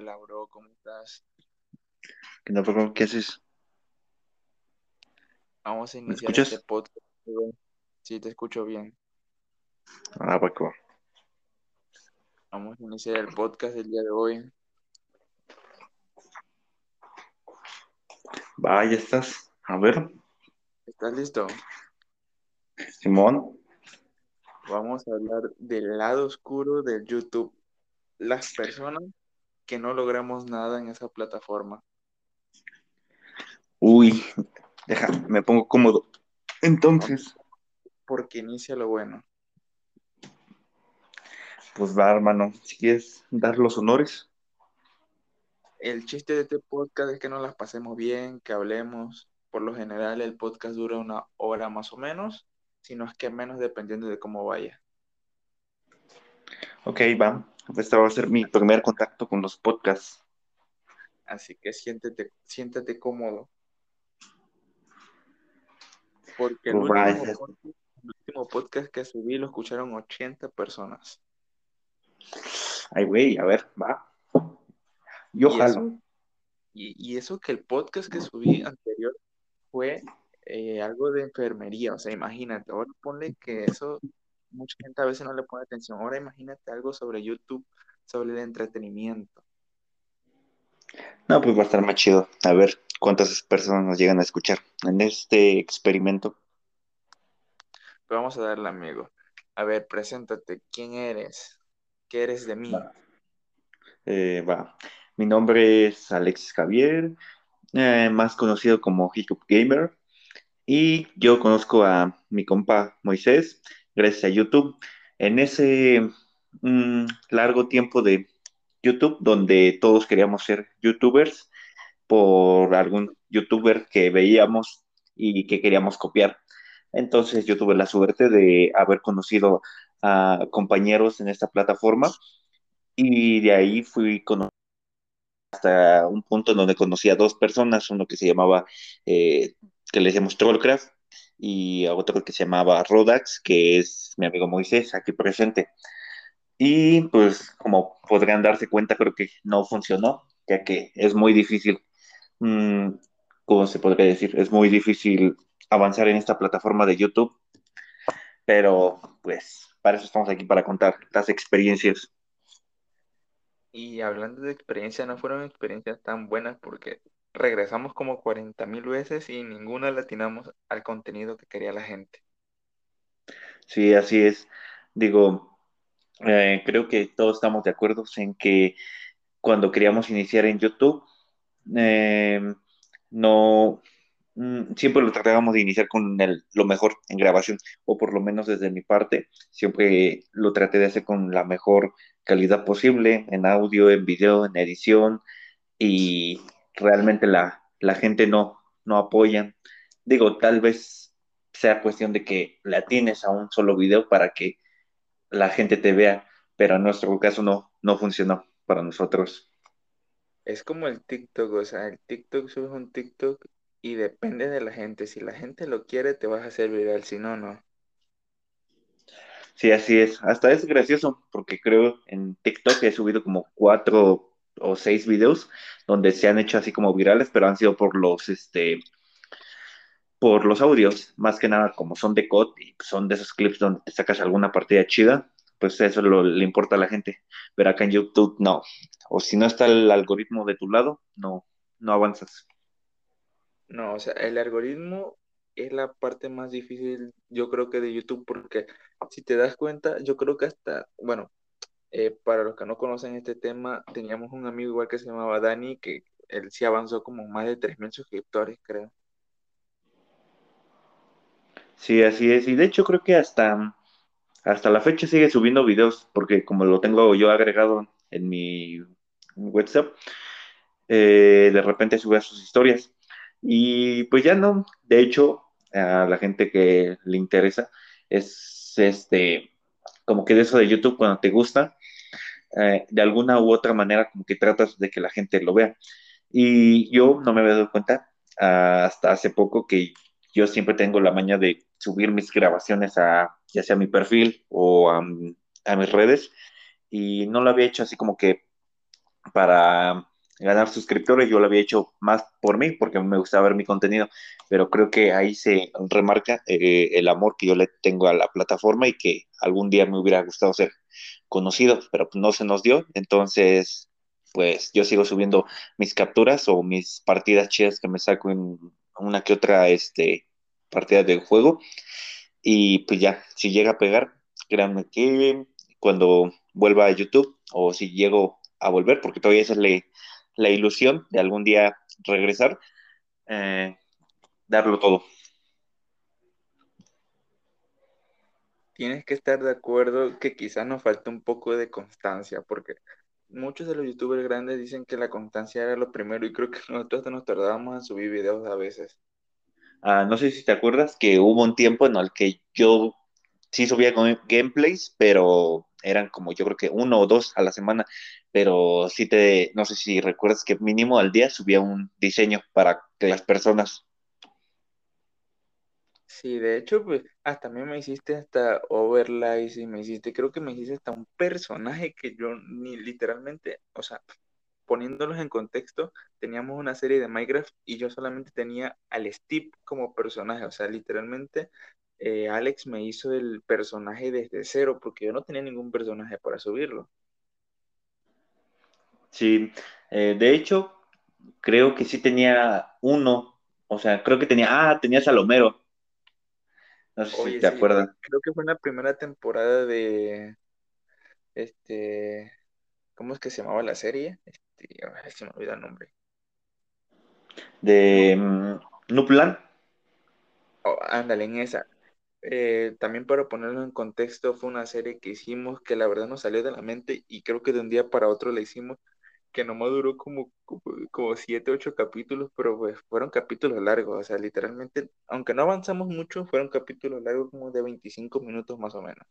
Hola, bro, ¿cómo estás? ¿Qué onda, bro? ¿Qué haces? Vamos a ¿Me iniciar este escuchas? podcast. bro. Sí, te escucho bien. Ah, va. Vamos a iniciar el podcast del día de hoy. Va, ya estás. A ver, ¿Estás listo? Simón. Vamos a hablar del lado oscuro del YouTube. Las personas que no logramos nada en esa plataforma. Uy, deja, me pongo cómodo. Entonces, Porque inicia lo bueno. pues va, hermano. Si quieres dar los honores. El chiste de este podcast es que nos las pasemos bien, que hablemos. Por lo general, el podcast dura una hora más o menos, si no es que menos dependiendo de cómo vaya. Ok, va. Este va a ser mi primer contacto con los podcasts. Así que siéntete, siéntate cómodo. Porque el Pues último, podcast, el último podcast que subí lo escucharon 80 personas. Ay, güey, a ver, va. Yo Y jalo. eso, y, y eso que el podcast que subí anterior fue eh, algo de enfermería. O sea, imagínate, ahora ponle que eso mucha gente a veces no le pone atención. Ahora imagínate algo sobre YouTube, sobre el entretenimiento. No, pues va a estar más chido. A ver cuántas personas nos llegan a escuchar en este experimento. Pero vamos a darle, amigo. A ver, preséntate. ¿Quién eres? ¿Qué eres de mí? Va. Eh, va. Mi nombre es Alexis Javier, eh, más conocido como Hiccup Gamer. Y yo conozco a mi compa Moisés gracias a YouTube. En ese mm, largo tiempo de YouTube, donde todos queríamos ser YouTubers por algún YouTuber que veíamos y que queríamos copiar. Entonces yo tuve la suerte de haber conocido a compañeros en esta plataforma y de ahí fui con hasta un punto donde conocí a dos personas, uno que se llamaba, eh, que le decíamos Trollcraft, y a otro que se llamaba Rodax, que es mi amigo Moisés, aquí presente. Y pues como podrían darse cuenta, creo que no funcionó, ya que es muy difícil, mm, ¿cómo se podría decir? Es muy difícil avanzar en esta plataforma de YouTube, pero pues para eso estamos aquí, para contar las experiencias. Y hablando de experiencia, no fueron experiencias tan buenas porque regresamos como 40 mil veces y ninguna le atinamos al contenido que quería la gente. Sí, así es. Digo, eh, creo que todos estamos de acuerdo en que cuando queríamos iniciar en YouTube, eh, no, mm, siempre lo tratábamos de iniciar con el- lo mejor en grabación, o por lo menos desde mi parte, siempre lo traté de hacer con la mejor calidad posible, en audio, en video, en edición, y realmente la, la gente no, no apoya. Digo, tal vez sea cuestión de que la tienes a un solo video para que la gente te vea, pero en nuestro caso no, no funcionó para nosotros. Es como el TikTok, o sea, el TikTok subes un TikTok y depende de la gente. Si la gente lo quiere, te vas a hacer viral, si no, no. Sí, así es. Hasta es gracioso porque creo en TikTok he subido como cuatro o seis videos donde se han hecho así como virales, pero han sido por los, este, por los audios, más que nada como son de COD y son de esos clips donde te sacas alguna partida chida, pues eso lo, le importa a la gente. Pero acá en YouTube no. O si no está el algoritmo de tu lado, no, no avanzas. No, o sea, el algoritmo es la parte más difícil, yo creo que de YouTube, porque si te das cuenta, yo creo que hasta, bueno, eh, para los que no conocen este tema, teníamos un amigo igual que se llamaba Dani, que él sí avanzó como más de 3.000 suscriptores, creo. Sí, así es. Y de hecho creo que hasta, hasta la fecha sigue subiendo videos, porque como lo tengo yo agregado en mi WhatsApp, eh, de repente sube a sus historias. Y pues ya no, de hecho, a la gente que le interesa es este, como que de eso de YouTube cuando te gusta, eh, de alguna u otra manera como que tratas de que la gente lo vea. Y yo no me había dado cuenta ah, hasta hace poco que yo siempre tengo la maña de subir mis grabaciones a ya sea a mi perfil o a, a mis redes y no lo había hecho así como que para ganar suscriptores. Yo lo había hecho más por mí, porque me gustaba ver mi contenido, pero creo que ahí se remarca eh, el amor que yo le tengo a la plataforma y que algún día me hubiera gustado ser conocido, pero no se nos dio. Entonces, pues yo sigo subiendo mis capturas o mis partidas chidas que me saco en una que otra este, partida del juego. Y pues ya, si llega a pegar, créanme que cuando vuelva a YouTube o si llego a volver, porque todavía esa es la, la ilusión de algún día regresar, eh, darlo todo. Tienes que estar de acuerdo que quizás nos falta un poco de constancia, porque muchos de los youtubers grandes dicen que la constancia era lo primero y creo que nosotros nos tardábamos en subir videos a veces. Ah, no sé si te acuerdas que hubo un tiempo en el que yo sí subía gameplays, pero eran como yo creo que uno o dos a la semana, pero sí te, no sé si recuerdas que mínimo al día subía un diseño para que las personas. Sí, de hecho, pues hasta a mí me hiciste hasta overlays y me hiciste, creo que me hiciste hasta un personaje que yo ni literalmente, o sea, poniéndolos en contexto, teníamos una serie de Minecraft y yo solamente tenía al Steve como personaje, o sea, literalmente eh, Alex me hizo el personaje desde cero porque yo no tenía ningún personaje para subirlo. Sí, eh, de hecho, creo que sí tenía uno, o sea, creo que tenía, ah, tenía Salomero. No sé si te acuerdas. Creo que fue en la primera temporada de, este, ¿cómo es que se llamaba la serie? Este, a ver, se me olvida el nombre. De mm, Nuplan. Oh, ándale, en esa. Eh, también para ponerlo en contexto, fue una serie que hicimos que la verdad nos salió de la mente y creo que de un día para otro la hicimos, que nomás duró como, como, como siete, ocho capítulos, pero pues fueron capítulos largos, o sea, literalmente, aunque no avanzamos mucho, fueron capítulos largos como de 25 minutos más o menos.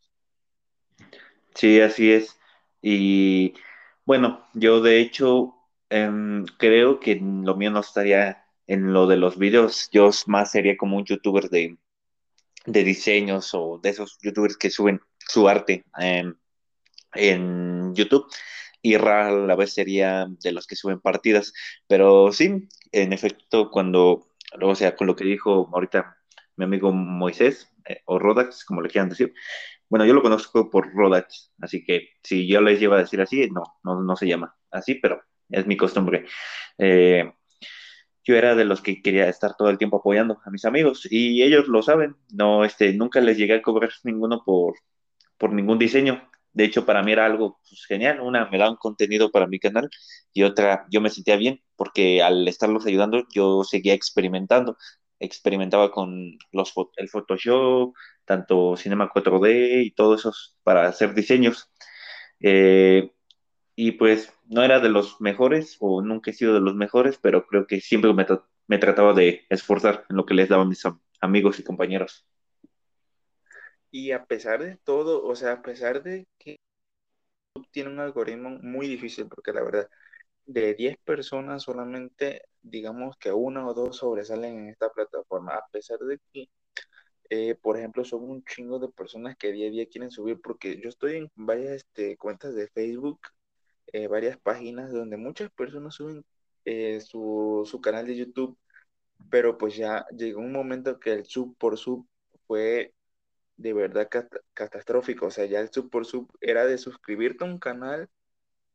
Sí, así es. Y bueno, yo de hecho em, creo que lo mío no estaría en lo de los videos, yo más sería como un youtuber de de diseños o de esos youtubers que suben su arte en, en YouTube y rara la vez sería de los que suben partidas. Pero sí, en efecto, cuando, o sea, con lo que dijo ahorita mi amigo Moisés, eh, o Rodax, como le quieran decir, bueno, yo lo conozco por Rodax, así que si yo les llevo a decir así, no, no, no se llama así, pero es mi costumbre. Eh, yo era de los que quería estar todo el tiempo apoyando a mis amigos y ellos lo saben, no, este, nunca les llegué a cobrar ninguno por, por ningún diseño. De hecho, para mí era algo pues, genial. Una, me daban contenido para mi canal y otra, yo me sentía bien porque al estarlos ayudando, yo seguía experimentando. Experimentaba con los, el Photoshop, tanto Cinema 4D y todo eso para hacer diseños. Eh, y pues no era de los mejores o nunca he sido de los mejores, pero creo que siempre me, me trataba de esforzar en lo que les daban mis amigos y compañeros. Y a pesar de todo, o sea, a pesar de que tiene un algoritmo muy difícil, porque la verdad, de 10 personas solamente, digamos que una o dos sobresalen en esta plataforma, a pesar de que, eh, por ejemplo, son un chingo de personas que día a día quieren subir, porque yo estoy en varias este, cuentas de Facebook eh, varias páginas donde muchas personas suben eh, su, su, canal de YouTube, pero pues ya llegó un momento que el sub por sub fue de verdad catastrófico, o sea, ya el sub por sub era de suscribirte a un canal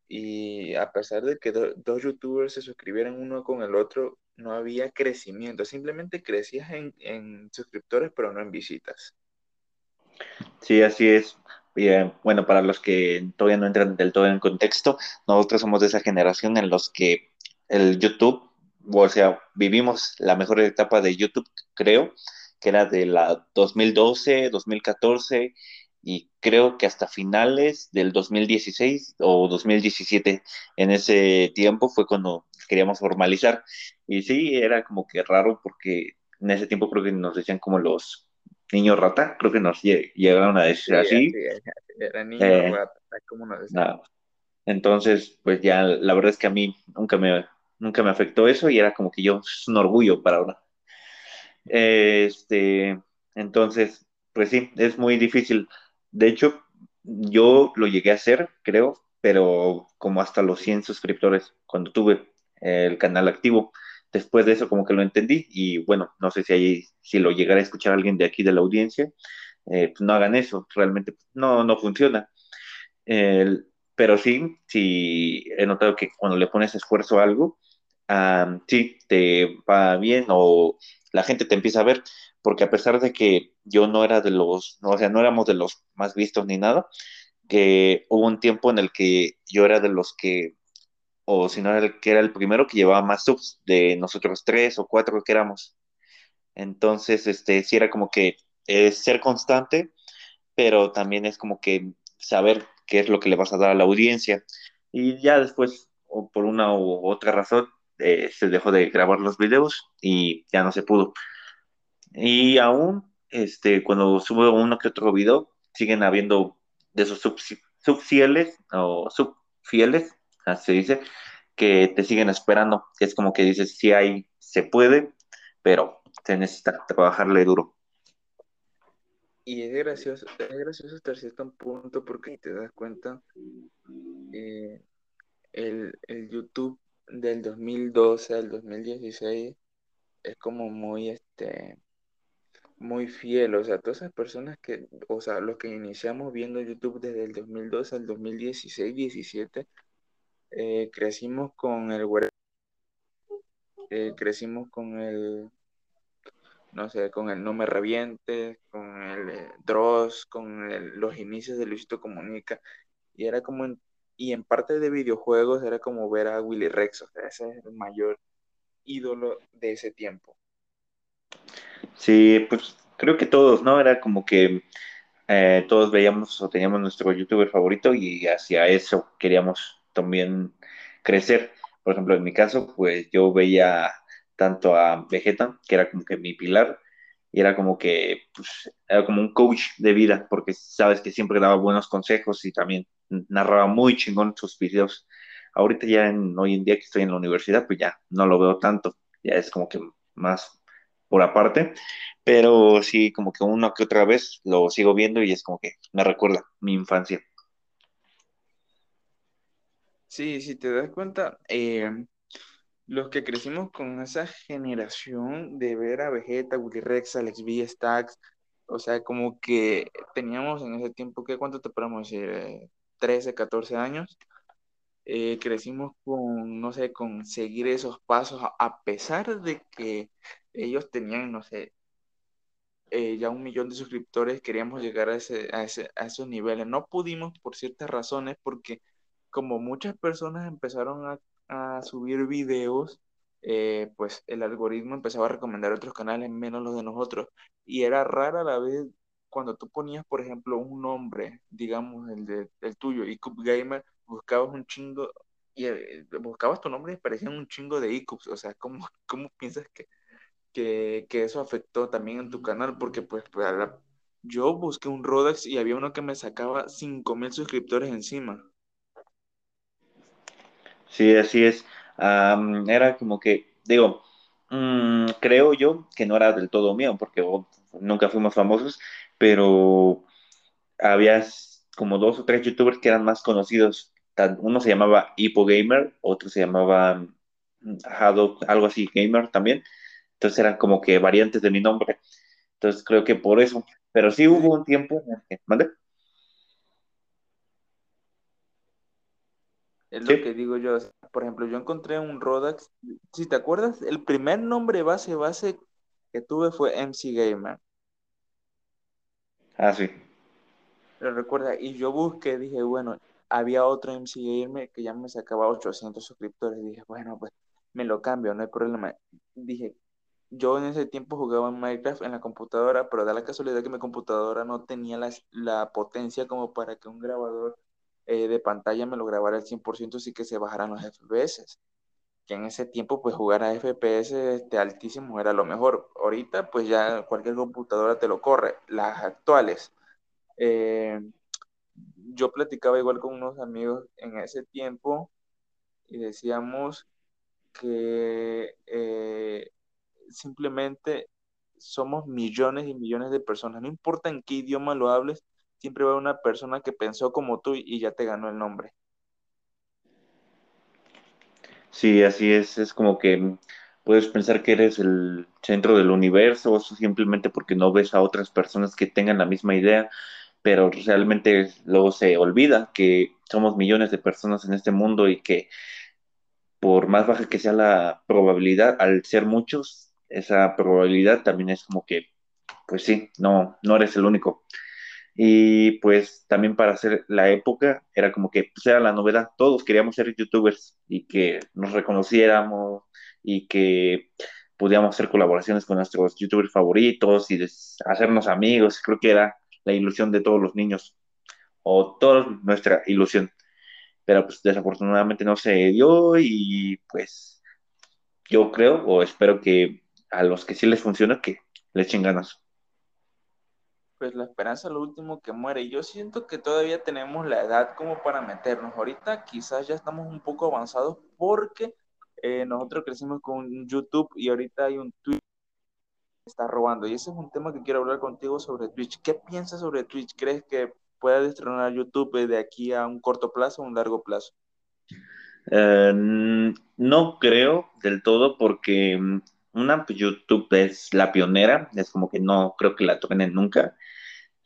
y a pesar de que dos youtubers se suscribieran uno con el otro, no había crecimiento, simplemente crecías en, en suscriptores, pero no en visitas. Sí, así es. Bien, bueno, para los que todavía no entran del todo en contexto, nosotros somos de esa generación en los que el YouTube, o sea, vivimos la mejor etapa de YouTube, creo, que era de la 2012, 2014 y creo que hasta finales del 2016 o 2017, en ese tiempo fue cuando queríamos formalizar. Y sí, era como que raro porque en ese tiempo creo que nos decían como los niño rata, creo que nos llegaron a decir así. era niño eh, rata, como nos decían. Entonces, pues ya la verdad es que a mí nunca me, nunca me afectó eso y era como que yo, es un orgullo para ahora. Este, entonces, pues sí, es muy difícil. De hecho, yo lo llegué a hacer, creo, pero como hasta los 100 suscriptores cuando tuve el canal activo. Después de eso como que lo entendí y bueno, no sé si, ahí, si lo llegara a escuchar alguien de aquí de la audiencia, eh, pues no hagan eso, realmente no, no funciona. Pero sí, sí he notado que cuando le pones esfuerzo a algo, um, sí, te va bien o la gente te empieza a ver, porque a pesar de que yo no era de los, no, o sea, no éramos de los más vistos ni nada, que hubo un tiempo en el que yo era de los que, o si no era el que era el primero que llevaba más subs de nosotros tres o cuatro que éramos. Entonces, este, sí era como que es ser constante, pero también es como que saber qué es lo que le vas a dar a la audiencia. Y ya después, o por una u otra razón, eh, se dejó de grabar los videos y ya no se pudo. Y aún, este, cuando subo uno que otro video, siguen habiendo de esos subfieles o subfieles, así se dice, que te siguen esperando, es como que dices, sí hay, se puede, pero se necesita trabajarle duro. Y es gracioso, es gracioso hasta cierto punto porque te das cuenta, eh, el, el, YouTube del 2012 al 2016 es como muy, este, muy fiel, o sea, todas esas personas que, o sea, los que iniciamos viendo YouTube desde el 2012 al 2016, 17, eh, crecimos con el eh, crecimos con el no sé, con el No Me Revientes, con el eh, Dross, con los inicios de Luisito Comunica, y era como, y en parte de videojuegos era como ver a Willy Rex, o sea, ese es el mayor ídolo de ese tiempo. Sí, pues creo que todos, ¿no? Era como que eh, todos veíamos o teníamos nuestro youtuber favorito y hacia eso queríamos también crecer. Por ejemplo, en mi caso, pues yo veía tanto a Vegeta, que era como que mi pilar, y era como que, pues, era como un coach de vida, porque sabes que siempre daba buenos consejos y también narraba muy chingón sus videos. Ahorita ya, en, hoy en día que estoy en la universidad, pues ya no lo veo tanto, ya es como que más por aparte, pero sí, como que una que otra vez lo sigo viendo y es como que me recuerda mi infancia. Sí, si te das cuenta, eh, los que crecimos con esa generación de ver a Vegeta, Willy Rex, Alex B, Stacks, o sea, como que teníamos en ese tiempo, ¿qué cuánto te podemos decir? 13, eh, 14 años. Eh, crecimos con, no sé, con seguir esos pasos, a pesar de que ellos tenían, no sé, eh, ya un millón de suscriptores, queríamos llegar a, ese, a, ese, a esos niveles. No pudimos por ciertas razones, porque como muchas personas empezaron a a subir videos, eh, pues el algoritmo empezaba a recomendar otros canales menos los de nosotros. Y era rara la vez cuando tú ponías, por ejemplo, un nombre, digamos, el, de, el tuyo, ICUP Gamer, buscabas un chingo, y eh, buscabas tu nombre y aparecían un chingo de ICUPs. O sea, ¿cómo, cómo piensas que, que, que, eso afectó también en tu canal? Porque pues, pues yo busqué un Rodex y había uno que me sacaba 5000 suscriptores encima. Sí, así es. era como que, digo, mm, creo yo que no era del todo mío, porque nunca fuimos famosos, pero había como dos o tres youtubers que eran más conocidos. Uno se llamaba Hippo Gamer, otro se llamaba mm, algo así, Gamer también. Entonces eran como que variantes de mi nombre. Entonces creo que por eso. Pero sí hubo un tiempo en el que, ¿mande? Es lo que digo yo. Por ejemplo, yo encontré un Rodax. Si te acuerdas, el primer nombre base base que tuve fue MC Gamer. Ah, sí. Lo recuerda. Y yo busqué, dije, bueno, había otro MC Gamer que ya me sacaba 800 suscriptores. Dije, bueno, pues me lo cambio, no hay problema. Dije, yo en ese tiempo jugaba en Minecraft en la computadora, pero da la casualidad que mi computadora no tenía la, la potencia como para que un grabador eh, de pantalla me lo grabara al 100% sí que se bajaran los FPS. Que en ese tiempo, pues jugar a FPS este, altísimo era lo mejor. Ahorita, pues ya cualquier computadora te lo corre. Las actuales. Eh, yo platicaba igual con unos amigos en ese tiempo y decíamos que eh, simplemente somos millones y millones de personas. No importa en qué idioma lo hables, siempre va una persona que pensó como tú y ya te ganó el nombre. Sí, así es, es como que puedes pensar que eres el centro del universo, o simplemente porque no ves a otras personas que tengan la misma idea, pero realmente luego se olvida que somos millones de personas en este mundo y que por más baja que sea la probabilidad, al ser muchos, esa probabilidad también es como que, pues sí, no, no eres el único. Y pues también para hacer la época era como que pues era la novedad, todos queríamos ser youtubers y que nos reconociéramos y que pudiéramos hacer colaboraciones con nuestros youtubers favoritos y hacernos amigos, creo que era la ilusión de todos los niños o toda nuestra ilusión, pero pues desafortunadamente no se dio y pues yo creo o espero que a los que sí les funciona que le echen ganas pues la esperanza es lo último que muere. Y yo siento que todavía tenemos la edad como para meternos. Ahorita quizás ya estamos un poco avanzados porque eh, nosotros crecimos con YouTube y ahorita hay un Twitch que está robando. Y ese es un tema que quiero hablar contigo sobre Twitch. ¿Qué piensas sobre Twitch? ¿Crees que pueda destronar YouTube de aquí a un corto plazo o un largo plazo? Eh, no creo del todo porque mm, una pues, YouTube es la pionera, es como que no creo que la truenen nunca.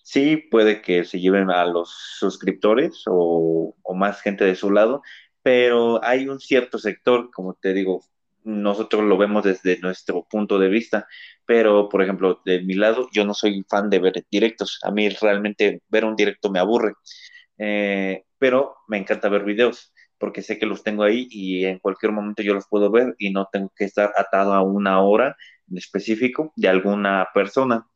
Sí, puede que se lleven a los suscriptores o, más gente de su lado, pero hay un cierto sector, como te digo, nosotros lo vemos desde nuestro punto de vista, pero por ejemplo, de mi lado, yo no soy fan de ver directos, a mí realmente ver un directo me aburre, eh, pero me encanta ver videos porque sé que los tengo ahí y en cualquier momento yo los puedo ver y no tengo que estar atado a una hora en específico de alguna persona.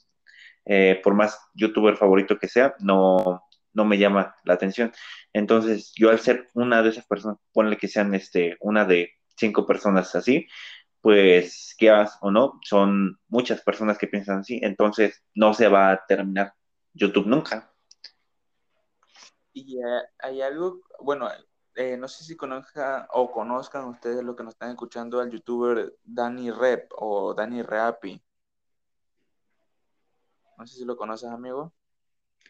Eh, por más youtuber favorito que sea, no, no me llama la atención. Entonces, yo al ser una de esas personas, ponle que sean este, una de cinco personas así, pues, quieras o no, son muchas personas que piensan así, entonces no se va a terminar YouTube nunca. Y eh, hay algo, bueno, eh, no sé si conozcan o conozcan ustedes lo que nos están escuchando al youtuber Danny Rep o Danny Reapi. No sé si lo conoces, amigo.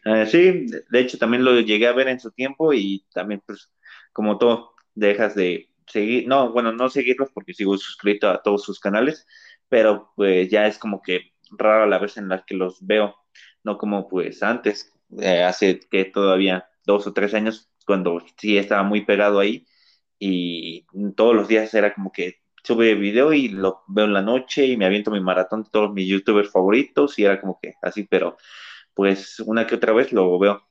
Eh, sí, de hecho también lo llegué a ver en su tiempo y también pues como todo, dejas de seguir, no, bueno, no seguirlos porque sigo suscrito a todos sus canales, pero pues ya es como que raro la vez en la que los veo, no como pues antes, eh, hace que todavía dos o tres años cuando sí estaba muy pegado ahí y todos los días era como que sube video y lo veo en la noche y me aviento mi maratón de todos mis youtubers favoritos y era como que así, pero pues una que otra vez lo veo.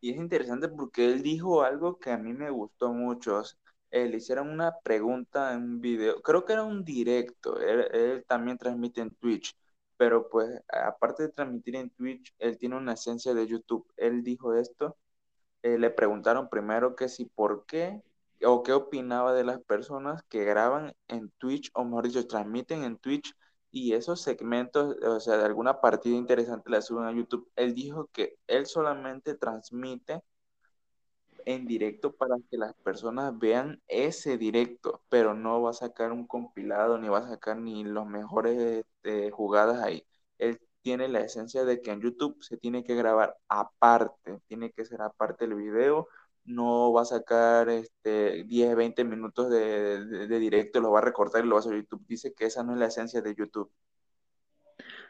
Y es interesante porque él dijo algo que a mí me gustó mucho. Eh, le hicieron una pregunta en un video, creo que era un directo, él, él también transmite en Twitch, pero pues aparte de transmitir en Twitch, él tiene una esencia de YouTube. Él dijo esto, eh, le preguntaron primero que si por qué o qué opinaba de las personas que graban en Twitch, o mejor dicho, transmiten en Twitch y esos segmentos, o sea, de alguna partida interesante la suben a YouTube. Él dijo que él solamente transmite en directo para que las personas vean ese directo, pero no va a sacar un compilado, ni va a sacar ni los mejores este, jugadas ahí. Él tiene la esencia de que en YouTube se tiene que grabar aparte, tiene que ser aparte el video, no va a sacar este, 10, 20 minutos de, de, directo, lo va a recortar y lo va a hacer YouTube. Dice que esa no es la esencia de YouTube.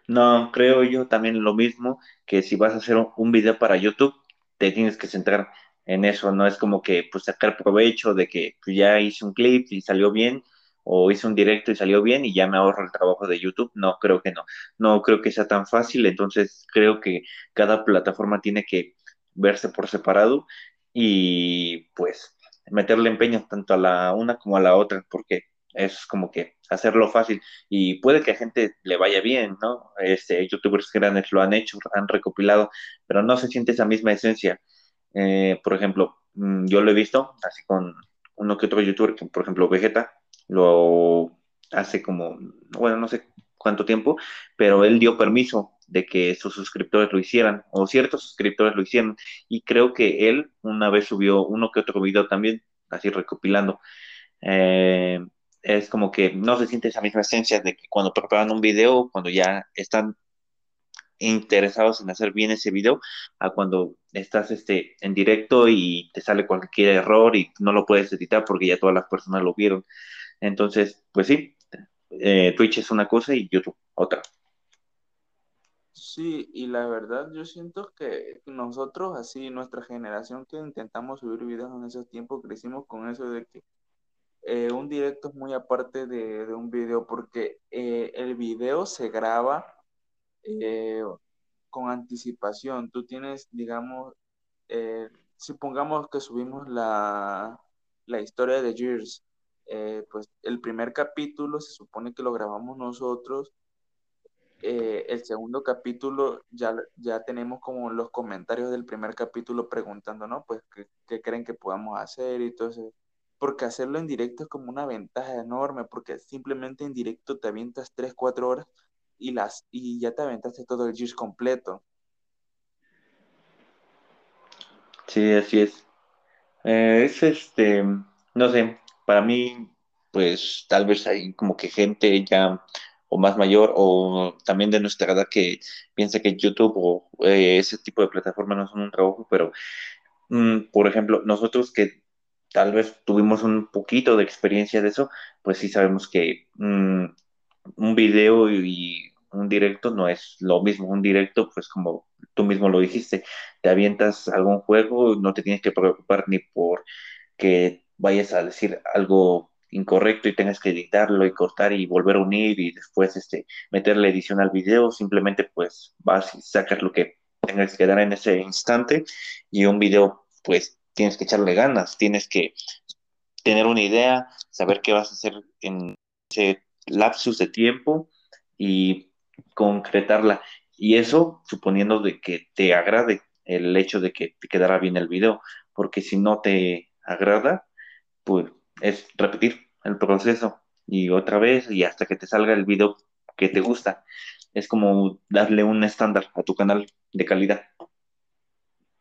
No, creo yo también lo mismo, que si vas a hacer un video para YouTube, te tienes que centrar en eso, no es como que pues sacar provecho de que pues, ya hice un clip y salió bien, o hice un directo y salió bien y ya me ahorro el trabajo de YouTube. No, creo que no. No creo que sea tan fácil, entonces creo que cada plataforma tiene que verse por separado y pues meterle empeño tanto a la una como a la otra, porque es como que hacerlo fácil y puede que a gente le vaya bien, ¿no? Este, youtubers grandes lo han hecho, han recopilado, pero no se siente esa misma esencia. Eh, por ejemplo, mm, yo lo he visto así con uno que otro youtuber, por ejemplo Vegeta, lo hace como, bueno, no sé cuánto tiempo, pero él dio permiso de que sus suscriptores lo hicieran, o ciertos suscriptores lo hicieran, y creo que él una vez subió uno que otro video también, así recopilando. Eh, es como que no se siente esa misma esencia de que cuando preparan un video, cuando ya están interesados en hacer bien ese video a cuando estás este, en directo y te sale cualquier error y no lo puedes editar porque ya todas las personas lo vieron. Entonces, pues sí, eh, Twitch es una cosa y YouTube otra. Sí, y la verdad yo siento que nosotros, así, nuestra generación que intentamos subir videos en esos tiempos, crecimos con eso de que eh, un directo es muy aparte de, un video porque eh, el video se graba con anticipación. Tú tienes, digamos, supongamos que subimos la, la historia de Gears, pues el primer capítulo se supone que lo grabamos nosotros eh, el segundo capítulo ya, ya tenemos como los comentarios del primer capítulo preguntando, ¿no? Pues qué, creen que podamos hacer y todo eso. Porque hacerlo en directo es como una ventaja enorme, porque simplemente en directo te avientas 3, 4 horas y, las, y ya te aventaste todo el Gears completo. Sí, así es. Eh, es este, no sé, para mí, pues tal vez hay como que gente ya o más mayor o también de nuestra edad que piensa que YouTube o eh, ese tipo de plataformas no son un trabajo, pero mm, por ejemplo, nosotros que tal vez tuvimos un poquito de experiencia de eso, pues sí sabemos que mm, un video y un directo no es lo mismo. Un directo, pues como tú mismo lo dijiste, te avientas algún juego, no te tienes que preocupar ni por que vayas a decir algo incorrecto y tengas que editarlo y cortar y volver a unir y después este, meterle edición al video, simplemente pues vas y sacas lo que tengas que dar en ese instante y un video pues tienes que echarle ganas, tienes que tener una idea, saber qué vas a hacer en ese lapsus de tiempo y concretarla. Y eso suponiendo de que te agrade el hecho de que te quedara bien el video, porque si no te agrada, pues es repetir el proceso y otra vez y hasta que te salga el video que te gusta. Es como darle un estándar a tu canal de calidad.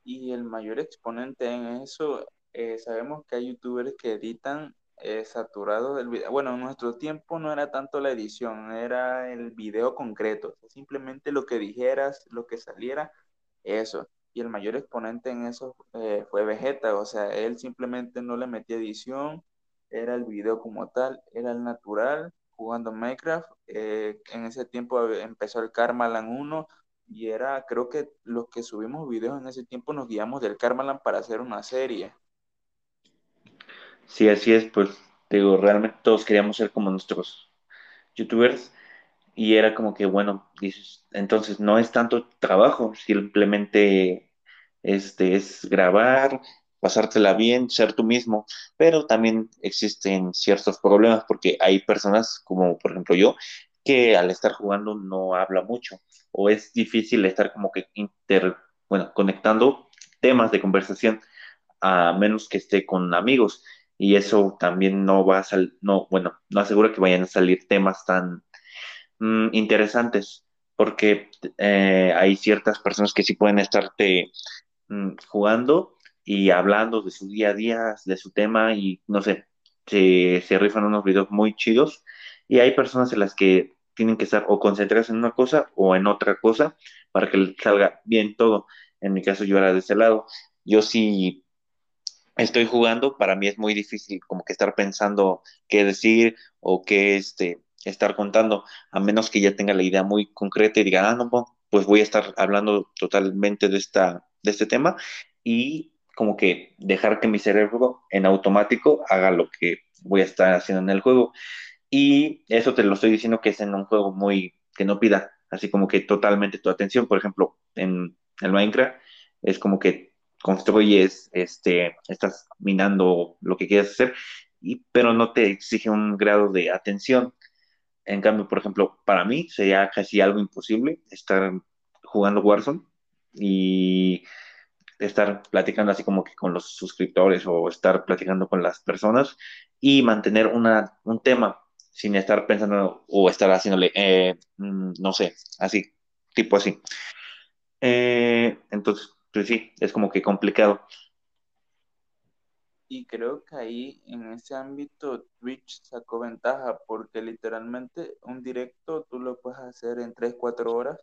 Y el mayor exponente en eso, eh, sabemos que hay youtubers que editan eh, saturado del video. Bueno, en nuestro tiempo no era tanto la edición, era el video concreto. Simplemente lo que dijeras, lo que saliera, eso. El mayor exponente en eso eh, fue Vegeta. O sea, él simplemente no le metía edición, era el video como tal, era el natural, jugando Minecraft. Eh, en ese tiempo empezó el Karmaland 1 y era, creo que los que subimos videos en ese tiempo nos guiamos del Karmaland para hacer una serie. Sí, así es, pues digo, realmente todos queríamos ser como nuestros youtubers y era como que, bueno, dices, entonces no es tanto trabajo, simplemente este, es grabar, pasártela bien, ser tú mismo, pero también existen ciertos problemas porque hay personas como por ejemplo yo que al estar jugando no habla mucho o es difícil estar como que inter, bueno, conectando temas de conversación a menos que esté con amigos y eso también no va a salir, no, bueno, no asegura que vayan a salir temas tan mm, interesantes porque eh, hay ciertas personas que sí pueden estarte mm, jugando y hablando de su día a día, de su tema y no sé, se, se rifan unos videos muy chidos y hay personas en las que tienen que estar o concentrarse en una cosa o en otra cosa para que salga bien todo. En mi caso yo era de ese lado. Yo sí estoy jugando, para mí es muy difícil como que estar pensando qué decir o qué este, estar contando, a menos que ya tenga la idea muy concreta y diga, ah, no, pues voy a estar hablando totalmente de, esta, de este tema y como que dejar que mi cerebro en automático haga lo que voy a estar haciendo en el juego. Y eso te lo estoy diciendo que es en un juego muy, que no pida así como que totalmente tu atención. Por ejemplo, en el Minecraft es como que construyes, este, estás minando lo que quieras hacer, y, pero no te exige un grado de atención. En cambio, por ejemplo, para mí sería casi algo imposible estar jugando Warzone y estar platicando así como que con los suscriptores o estar platicando con las personas y mantener una, un tema sin estar pensando o estar haciéndole, eh, mm, no sé, así, tipo así. Eh, entonces, pues sí, es como que complicado. Y creo que ahí en ese ámbito Twitch sacó ventaja porque literalmente un directo tú lo puedes hacer en 3, 4 horas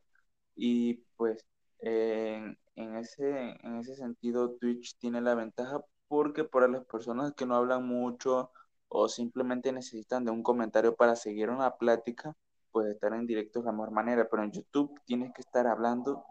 Y pues en, ese, en ese sentido Twitch tiene la ventaja porque para las personas que no hablan mucho o simplemente necesitan de un comentario para seguir una plática, pues estar en directo es la mejor manera, pero en YouTube tienes que estar hablando,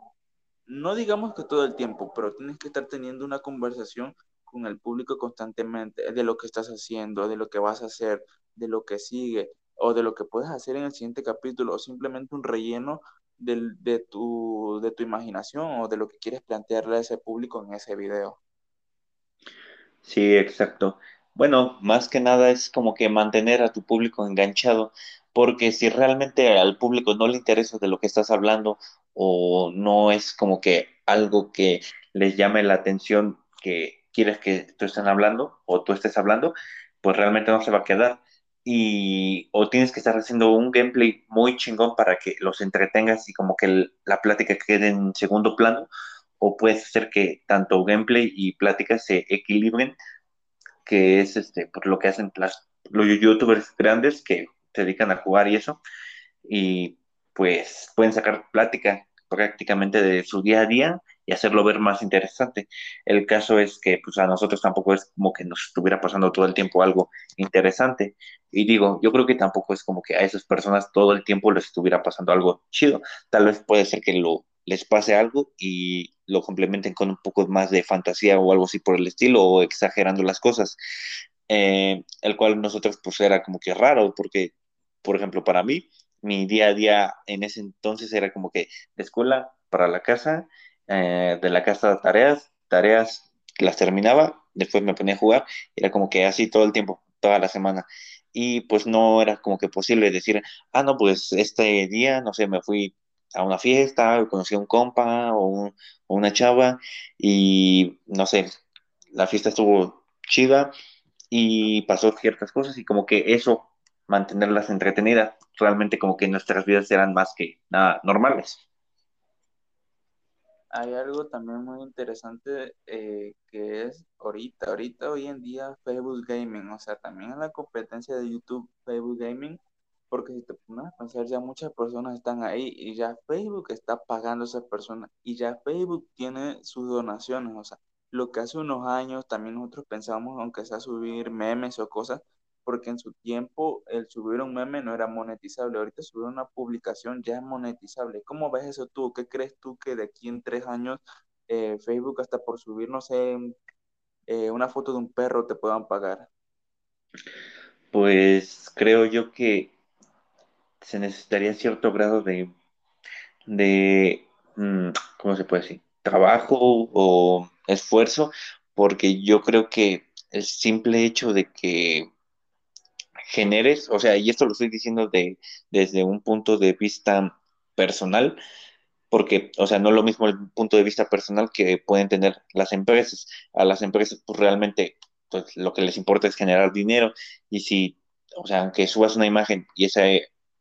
no digamos que todo el tiempo, pero tienes que estar teniendo una conversación con el público constantemente de lo que estás haciendo, de lo que vas a hacer, de lo que sigue o de lo que puedes hacer en el siguiente capítulo o simplemente un relleno del- de, tu, de tu imaginación o de lo que quieres plantearle a ese público en ese video. Sí, exacto. Bueno, más que nada es como que mantener a tu público enganchado, porque si realmente al público no le interesa de lo que estás hablando o no es como que algo que les llame la atención que quieres que tú estén hablando o tú estés hablando, pues realmente no se va a quedar. Y o tienes que estar haciendo un gameplay muy chingón para que los entretengas y como que la plática quede en segundo plano, o puede ser que tanto gameplay y plática se equilibren que es este, por lo que hacen las, los youtubers grandes que se dedican a jugar y eso, y pues pueden sacar plática prácticamente de su día a día y hacerlo ver más interesante. El caso es que pues a nosotros tampoco es como que nos estuviera pasando todo el tiempo algo interesante. Y digo, yo creo que tampoco es como que a esas personas todo el tiempo les estuviera pasando algo chido. Tal vez puede ser que lo, les pase algo y lo complementen con un poco más de fantasía o algo así por el estilo o exagerando las cosas. Eh, el cual nosotros pues era como que raro porque, por ejemplo, para mí, mi día a día en ese entonces era como que de escuela para la casa, eh, de la casa tareas, tareas las terminaba, después me ponía a jugar, era como que así todo el tiempo, toda la semana. Y pues no era como que posible decir, ah, no, pues este día, no sé, me fui a una fiesta, conocí a un compa o, o una chava y no sé, la fiesta estuvo chida y pasó ciertas cosas y como que eso, mantenerlas entretenidas, realmente como que nuestras vidas eran más que nada normales. Hay algo también muy interesante eh, que es ahorita, ahorita hoy en día Facebook Gaming, o sea, también en la competencia de YouTube Facebook Gaming, porque si te pones a pensar, ya muchas personas están ahí y ya Facebook está pagando a esas personas y ya Facebook tiene sus donaciones, o sea, lo que hace unos años también nosotros pensamos, aunque sea subir memes o cosas, porque en su tiempo el subir un meme no era monetizable. Ahorita subir una publicación ya es monetizable. ¿Cómo ves eso tú? ¿Qué crees tú que de aquí en tres años eh, Facebook hasta por subir, no sé, eh, una foto de un perro te puedan pagar? Pues creo yo que se necesitaría cierto grado de, de mm, ¿cómo se puede decir? Trabajo o esfuerzo, porque yo creo que el simple hecho de que generes, o sea, y esto lo estoy diciendo de, desde un punto de vista personal, porque, o sea, no es lo mismo el punto de vista personal que pueden tener las empresas. A las empresas, pues realmente, pues lo que les importa es generar dinero y si, o sea, aunque subas una imagen y esa,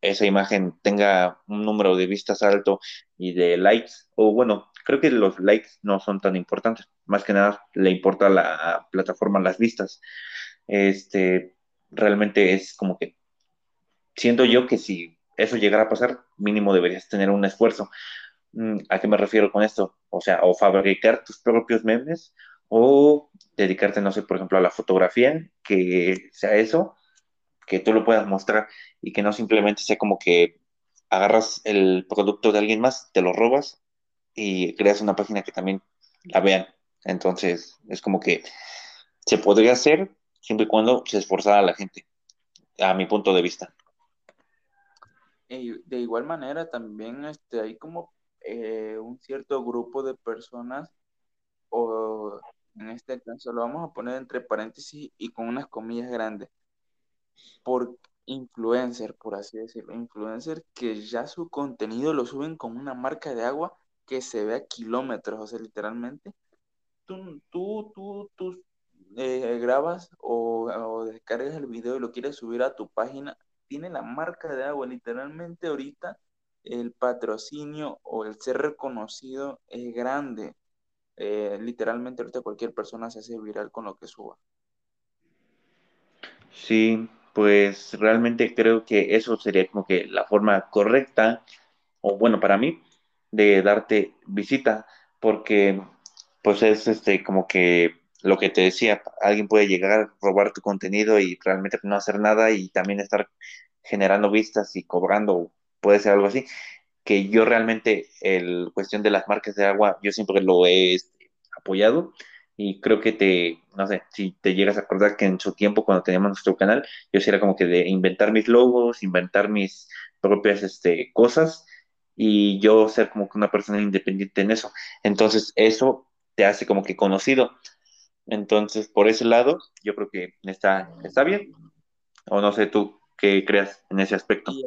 esa imagen tenga un número de vistas alto y de likes, o bueno, creo que los likes no son tan importantes, más que nada le importa a la plataforma las vistas. Este, realmente es como que siento yo que si eso llegara a pasar, mínimo deberías tener un esfuerzo Mm, ¿A qué me refiero con esto? O sea, o fabricar tus propios memes o dedicarte, no sé, por ejemplo, a la fotografía, que sea eso, que tú lo puedas mostrar y que no simplemente sea como que agarras el producto de alguien más, te lo robas y creas una página que también la vean. Entonces, es como que se podría hacer siempre y cuando se esforzara la gente, a mi punto de vista. De igual manera, también este, hay como eh, un cierto grupo de personas, o en este caso lo vamos a poner entre paréntesis y con unas comillas grandes por influencer, por así decirlo, influencer que ya su contenido lo suben con una marca de agua que se ve a kilómetros, o sea, literalmente, tú, tú, tú, tú eh, grabas o, descargas el video y lo quieres subir a tu página, tiene la marca de agua, literalmente ahorita el patrocinio o el ser reconocido es grande. Eh, literalmente ahorita cualquier persona se hace viral con lo que suba. Sí, pues realmente creo que eso sería como que la forma correcta, o bueno, para mí, de darte visita, porque pues es este como que lo que te decía, alguien puede llegar, robar tu contenido y realmente no hacer nada y también estar generando vistas y cobrando, puede ser algo así, que yo realmente el cuestión de las marcas de agua, yo siempre lo he este, apoyado y creo que te, no sé, si te llegas a acordar que en su tiempo cuando teníamos nuestro canal, yo sí era como que de inventar mis logos, inventar mis propias este, cosas y yo ser como que una persona independiente en eso. Entonces eso te hace como que conocido. Entonces, por ese lado, yo creo que está, está bien. O no sé tú qué creas en ese aspecto. Y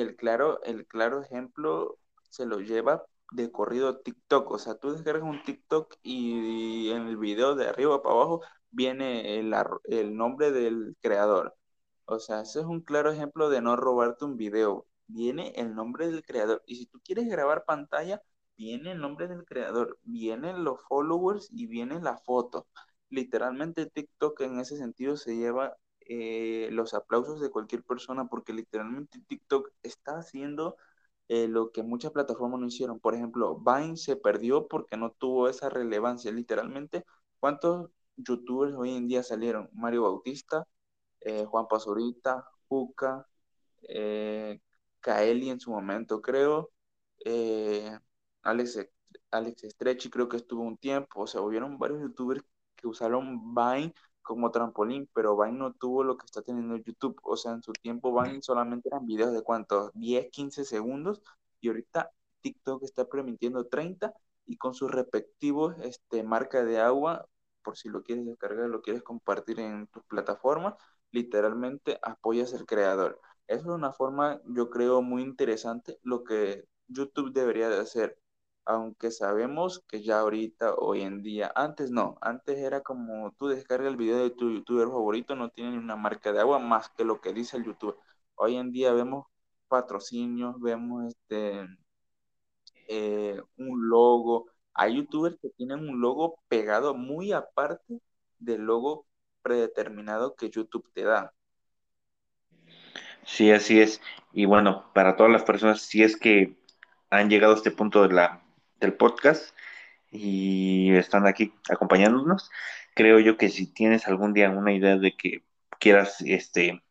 el, y claro, el claro ejemplo se lo lleva de corrido TikTok. O sea, tú descargas un TikTok y, en el video de arriba para abajo viene el, el nombre del creador. O sea, ese es un claro ejemplo de no robarte un video. Viene el nombre del creador. Y si tú quieres grabar pantalla, viene el nombre del creador, vienen los followers y viene la foto. Literalmente TikTok en ese sentido se lleva eh, los aplausos de cualquier persona porque literalmente TikTok está haciendo eh, lo que muchas plataformas no hicieron. Por ejemplo, Vine se perdió porque no tuvo esa relevancia. Literalmente, ¿cuántos youtubers hoy en día salieron? Mario Bautista, eh, Juan Pazurita, Juca, Kaeli en su momento, creo. Alex, Alex Stretchy creo que estuvo un tiempo, o sea, hubieron varios youtubers que usaron Vine como trampolín, pero Vine no tuvo lo que está teniendo YouTube, o sea, en su tiempo Vine solamente eran videos de cuántos, 10, 15 segundos, y ahorita TikTok está permitiendo 30 y con sus respectivos este, marca de agua, por si lo quieres descargar, lo quieres compartir en tus plataformas, literalmente apoyas al creador. Eso es una forma, yo creo, muy interesante, lo que YouTube debería de hacer aunque sabemos que ya ahorita, hoy en día, antes no, antes era como tú descargas el video de tu youtuber favorito, no tiene una marca de agua más que lo que dice el youtuber. Hoy en día vemos patrocinios, vemos este eh, un logo. Hay youtubers que tienen un logo pegado muy aparte del logo predeterminado que YouTube te da. Sí, así es. Y bueno, para todas las personas, si es que han llegado a este punto de la del podcast y están aquí acompañándonos. Creo yo que si tienes algún día una idea de que quieras, este,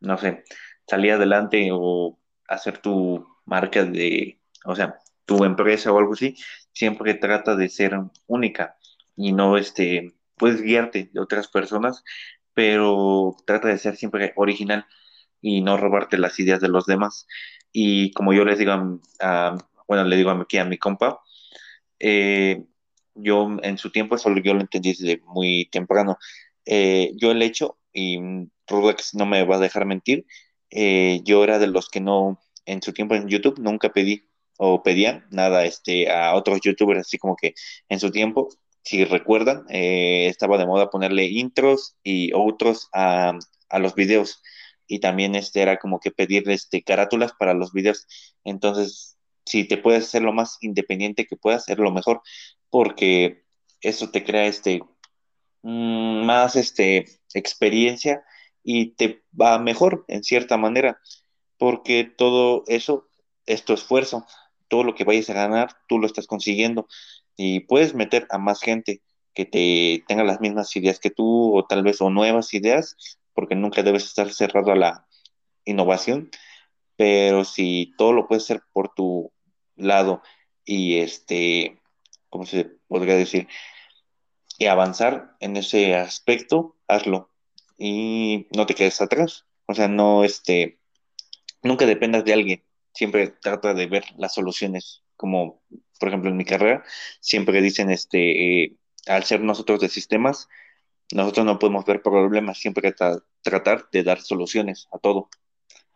no sé, salir adelante o hacer tu marca de, o sea, tu empresa o algo así, siempre trata de ser única y no, este, puedes guiarte de otras personas, pero trata de ser siempre original y no robarte las ideas de los demás. Y como yo les digo a, bueno, le digo aquí a mi compa, eh, yo en su tiempo, eso yo lo entendí desde muy temprano. Eh, yo el hecho, y Rudex no me va a dejar mentir, eh, yo era de los que no, en su tiempo en YouTube, nunca pedí o pedía nada este, a otros youtubers, así como que en su tiempo, si recuerdan, estaba de moda ponerle intros y otros a, a los videos y también este era como que pedir este carátulas para los videos. Entonces, si te puedes hacer lo más independiente que puedas, ser lo mejor, porque eso te crea este mm, más este experiencia y te va mejor en cierta manera, porque todo eso es tu esfuerzo, todo lo que vayas a ganar, tú lo estás consiguiendo y puedes meter a más gente que te tenga las mismas ideas que tú o tal vez o nuevas ideas, porque nunca debes estar cerrado a la innovación, pero si todo lo puedes hacer por tu lado y este, ¿cómo se podría decir? Y avanzar en ese aspecto, hazlo y no te quedes atrás. O sea, no, este, nunca dependas de alguien. Siempre trata de ver las soluciones. Como, por ejemplo, en mi carrera, siempre dicen, este, eh, al ser nosotros de sistemas, nosotros no podemos ver problemas, siempre tratar de dar soluciones a todo.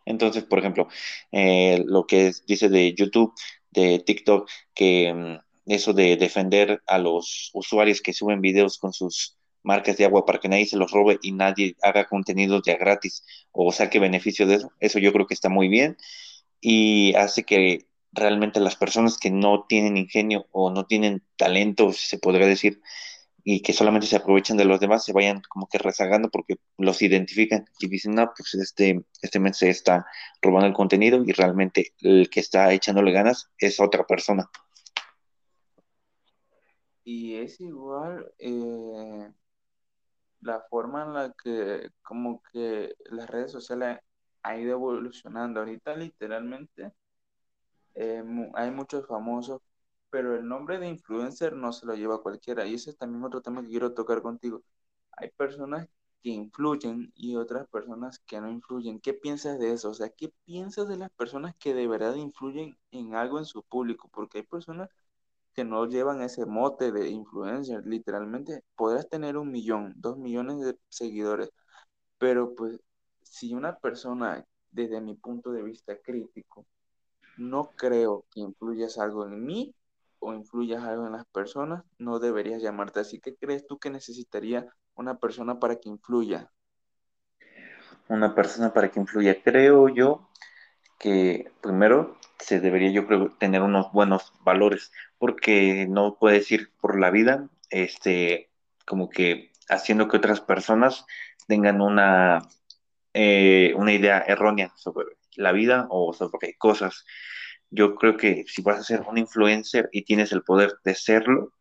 Entonces, por ejemplo, eh, lo que dice de YouTube, de TikTok que mm, eso de defender a los usuarios que suben videos con sus marcas de agua para que nadie se los robe y nadie haga contenido ya gratis o saque beneficio de eso, eso yo creo que está muy bien y hace que realmente las personas que no tienen ingenio o no tienen talento, se podría decir, y que solamente se aprovechan de los demás, se vayan como que rezagando porque los identifican y dicen, no, pues este, este men está robando el contenido y realmente el que está echándole ganas es otra persona. Y es igual eh, la forma en la que como que las redes sociales han ido evolucionando. Ahorita literalmente eh, hay muchos famosos, pero el nombre de influencer no se lo lleva cualquiera. Y ese es también otro tema que quiero tocar contigo. Hay personas que influyen y otras personas que no influyen. ¿Qué piensas de eso? O sea, ¿qué piensas de las personas que de verdad influyen en algo en su público? Porque hay personas que no llevan ese mote de influencer. Literalmente podrás tener un millón, dos millones de seguidores, pero pues si una persona, desde mi punto de vista crítico, no creo que influyas algo en mí o influyas algo en las personas, no deberías llamarte así. ¿Qué crees tú que necesitaría una persona para que influya? Una persona para que influya, creo yo que primero se debería, yo creo, tener unos buenos valores, porque no puedes ir por la vida, este, como que haciendo que otras personas tengan una, eh, una idea errónea sobre la vida o sobre cosas. Yo creo que si vas a ser un influencer y tienes el poder de serlo,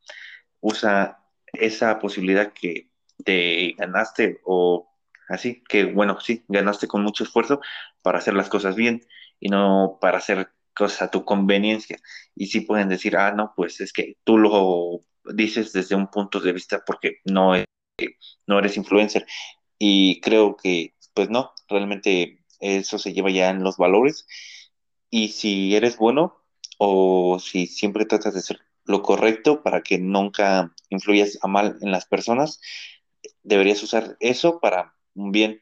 usa esa posibilidad que te ganaste o así, que bueno, sí, ganaste con mucho esfuerzo para hacer las cosas bien y no para hacer cosas a tu conveniencia. Y sí pueden decir, ah, no, pues es que tú lo dices desde un punto de vista porque no, es- no eres influencer. Y creo que, pues no, realmente eso se lleva ya en los valores. Y si eres bueno o si siempre tratas de hacer lo correcto para que nunca influyas a mal en las personas, deberías usar eso para un bien.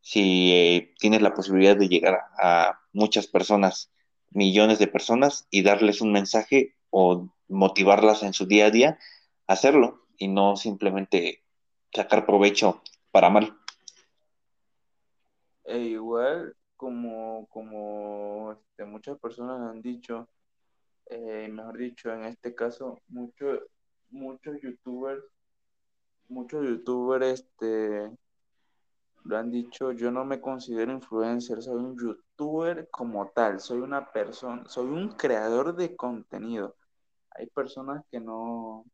Si eh, tienes la posibilidad de llegar a muchas personas, millones de personas, y darles un mensaje o motivarlas en su día a día, hacerlo y no simplemente sacar provecho para mal. E igual, como, como este, muchas personas han dicho, eh, mejor dicho, en este caso, muchos muchos youtubers, muchos youtubers este, lo han dicho, yo no me considero influencer, soy un youtuber como tal, soy una persona, soy un creador de contenido. Hay personas que no,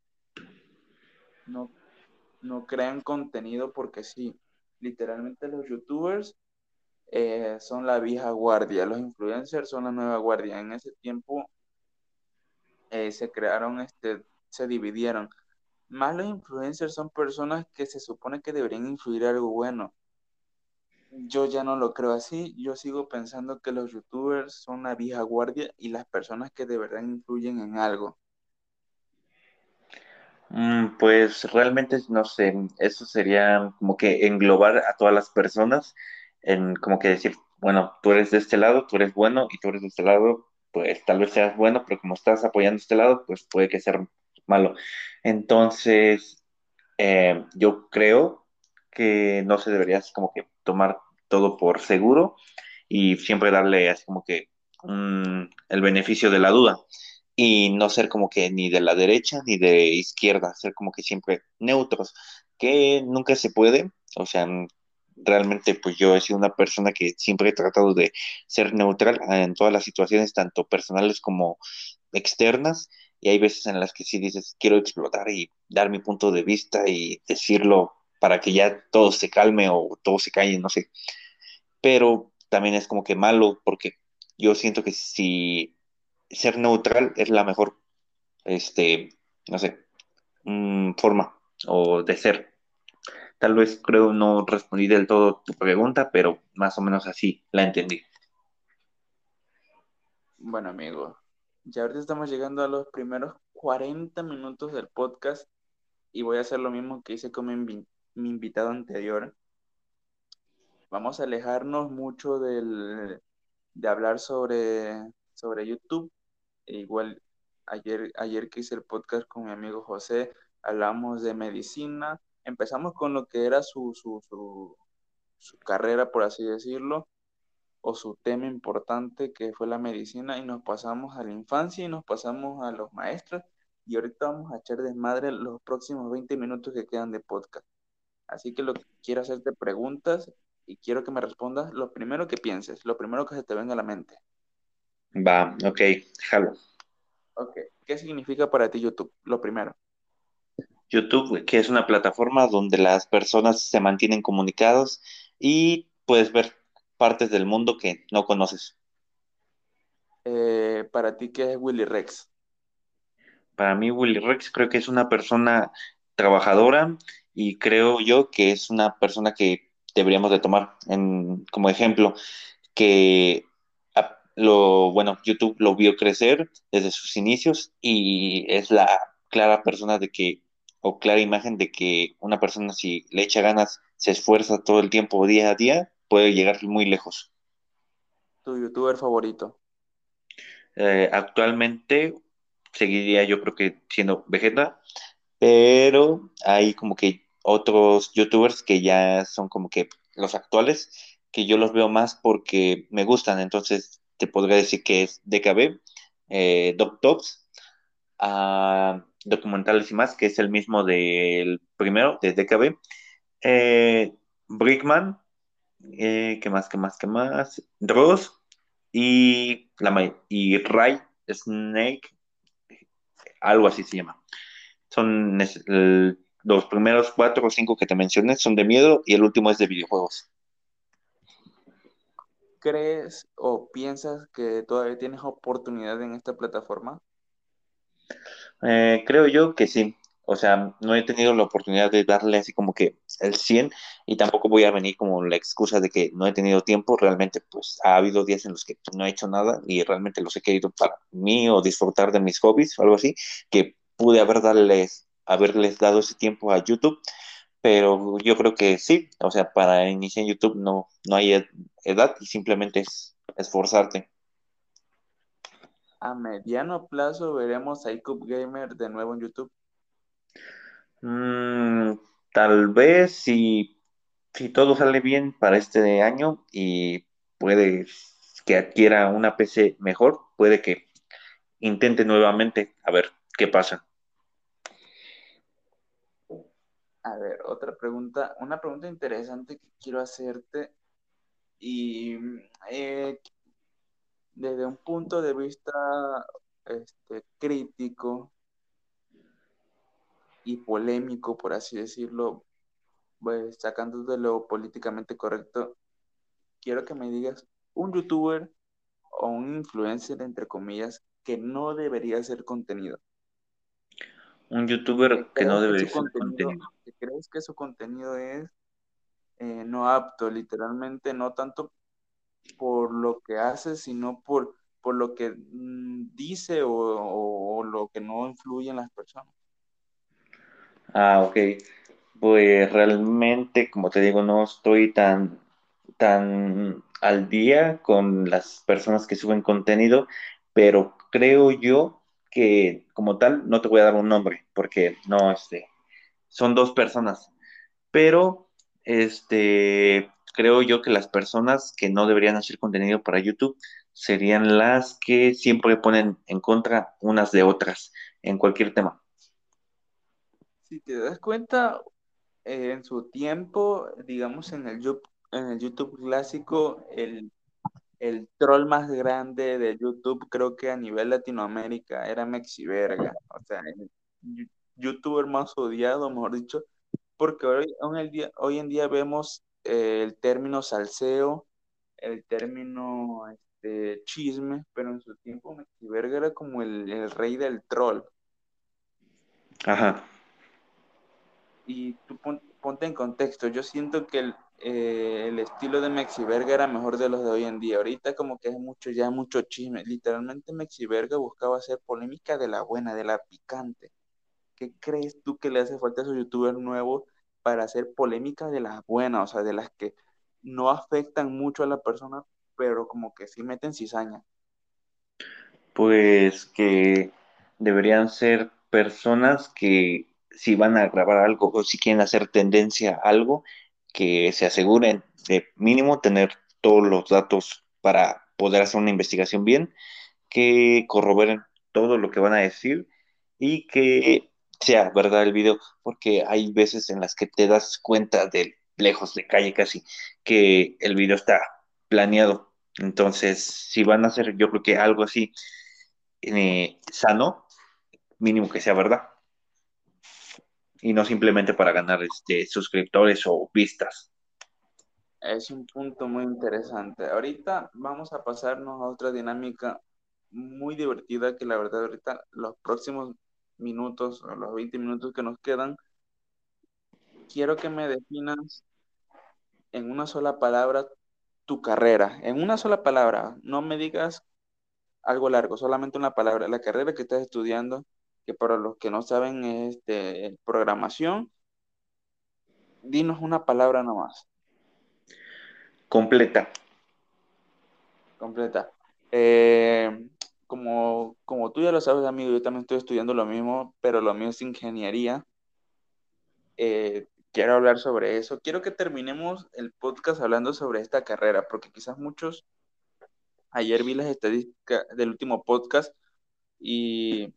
no, no crean contenido porque sí, literalmente los youtubers eh, son la vieja guardia, los influencers son la nueva guardia. En ese tiempo eh, se crearon, este, se dividieron. Más los influencers son personas que se supone que deberían influir algo bueno. Yo ya no lo creo así. Yo sigo pensando que los youtubers son la vieja guardia y las personas que de verdad influyen en algo. Mm, Pues realmente no sé, eso sería como que englobar a todas las personas en como que decir, bueno, tú eres de este lado, tú eres bueno y tú eres de este lado, pues tal vez seas bueno, pero como estás apoyando este lado, pues puede que sea malo. Entonces, eh, yo creo que no se debería como que tomar todo por seguro y siempre darle así como que mm, el beneficio de la duda y no ser como que ni de la derecha ni de izquierda, ser como que siempre neutros, que nunca se puede, o sea, realmente pues yo he sido una persona que siempre he tratado de ser neutral en todas las situaciones, tanto personales como externas, y hay veces en las que sí dices, quiero explotar y dar mi punto de vista y decirlo para que ya todo se calme o todo se calle, no sé, pero también es como que malo porque yo siento que si ser neutral es la mejor, este, no sé, mm, forma o de ser. Tal vez creo no respondí del todo tu pregunta, pero más o menos así la entendí. Bueno, amigo, ya ahorita estamos llegando a los primeros 40 minutos del podcast y voy a hacer lo mismo que hice con mi, invi- mi invitado anterior. Vamos a alejarnos mucho del, de hablar sobre, sobre YouTube. E igual ayer, ayer que hice el podcast con mi amigo José, hablamos de medicina. Empezamos con lo que era su, su, su, su carrera, por así decirlo, o su tema importante que fue la medicina y nos pasamos a la infancia y nos pasamos a los maestros y ahorita vamos a echar desmadre los próximos 20 minutos que quedan de podcast. Así que lo que quiero hacerte preguntas y quiero que me respondas lo primero que pienses, lo primero que se te venga a la mente. Va, ok, jalo. Ok, ¿qué significa para ti YouTube? Lo primero. YouTube, que es una plataforma donde las personas se mantienen comunicados y puedes ver partes del mundo que no conoces. Eh, para ti, ¿qué es Willy Rex? Para mí, Willy Rex creo que es una persona trabajadora y creo yo que es una persona que deberíamos de tomar en, como ejemplo, que lo, bueno, YouTube lo vio crecer desde sus inicios y es la clara persona de que, o clara imagen de que una persona si le echa ganas, se esfuerza todo el tiempo, día a día, puede llegar muy lejos. ¿Tu youtuber favorito? Eh, actualmente seguiría yo creo que siendo Vegeta, pero hay como que otros youtubers que ya son como que los actuales, que yo los veo más porque me gustan, entonces te podría decir que es DKB, eh, Doc Tops, ah, documentales y más, que es el mismo del primero, de DKB, eh, Brickman, eh, ¿qué más, qué más, qué más? Dross y, la, y Ray Snake, algo así se llama. Son los primeros cuatro o cinco que te mencioné son de miedo y el último es de videojuegos. ¿Crees o piensas que todavía tienes oportunidad en esta plataforma? Eh, creo yo que sí. O sea, no he tenido la oportunidad de darle así como que el 100 y tampoco voy a venir como la excusa de que no he tenido tiempo. Realmente, pues ha habido días en los que no he hecho nada y realmente los he querido para mí o disfrutar de mis hobbies o algo así, que pude haber darles, haberles dado ese tiempo a YouTube, pero yo creo que sí. O sea, para iniciar en YouTube no, no hay ed- edad y simplemente es esforzarte. A mediano plazo veremos a iCub Gamer de nuevo en YouTube. Mm, tal vez si, si todo sale bien para este año y puede que adquiera una PC mejor, puede que intente nuevamente a ver qué pasa. A ver, otra pregunta, una pregunta interesante que quiero hacerte y eh, desde un punto de vista este, crítico y polémico, por así decirlo, pues, sacando de lo políticamente correcto, quiero que me digas un youtuber o un influencer, entre comillas, que no debería hacer contenido. Un youtuber que no debería ser contenido, contenido. que crees que su contenido es eh, no apto, literalmente, no tanto por lo que hace, sino por, por lo que mm, dice o, o- lo que no influye en las personas. Ah, ok. Pues realmente, como te digo, no estoy tan, tan al día con las personas que suben contenido, pero creo yo que como tal, no te voy a dar un nombre, porque no, este, son dos personas, pero este, creo yo que las personas que no deberían hacer contenido para YouTube serían las que siempre ponen en contra unas de otras en cualquier tema. Si te das cuenta, eh, en su tiempo, digamos en el, el YouTube clásico, el, el troll más grande de YouTube, creo que a nivel Latinoamérica, era Mexiverga. O sea, el youtuber más odiado, mejor dicho, porque hoy, en día, hoy en día vemos eh, el término salseo, el término este, chisme, pero en su tiempo Mexiverga era como el, el rey del troll. Ajá. Y tú pon- ponte en contexto, yo siento que el, eh, el estilo de Mexiverga era mejor de los de hoy en día. Ahorita como que es mucho, ya mucho chisme. Literalmente Mexiverga buscaba hacer polémica de la buena, de la picante. ¿Qué crees tú que le hace falta a esos youtubers nuevos para hacer polémica de las buenas? O sea, de las que no afectan mucho a la persona, pero como que sí meten cizaña. Pues que deberían ser personas que si van a grabar algo o si quieren hacer tendencia a algo, que se aseguren de mínimo tener todos los datos para poder hacer una investigación bien, que corroboren todo lo que van a decir y que sea verdad el video, porque hay veces en las que te das cuenta de lejos de calle casi que el video está planeado. Entonces, si van a hacer, yo creo que algo así eh, sano, mínimo que sea verdad. Y no simplemente para ganar este, suscriptores o vistas. Es un punto muy interesante. Ahorita vamos a pasarnos a otra dinámica muy divertida que la verdad ahorita los próximos minutos o los 20 minutos que nos quedan, quiero que me definas en una sola palabra tu carrera. En una sola palabra, no me digas algo largo, solamente una palabra. La carrera que estás estudiando, que para los que no saben es este, programación, dinos una palabra nomás. Completa. Completa. Eh, como, como tú ya lo sabes, amigo, yo también estoy estudiando lo mismo, pero lo mío es ingeniería. Eh, quiero hablar sobre eso. Quiero que terminemos el podcast hablando sobre esta carrera, porque quizás muchos, ayer vi las estadísticas del último podcast y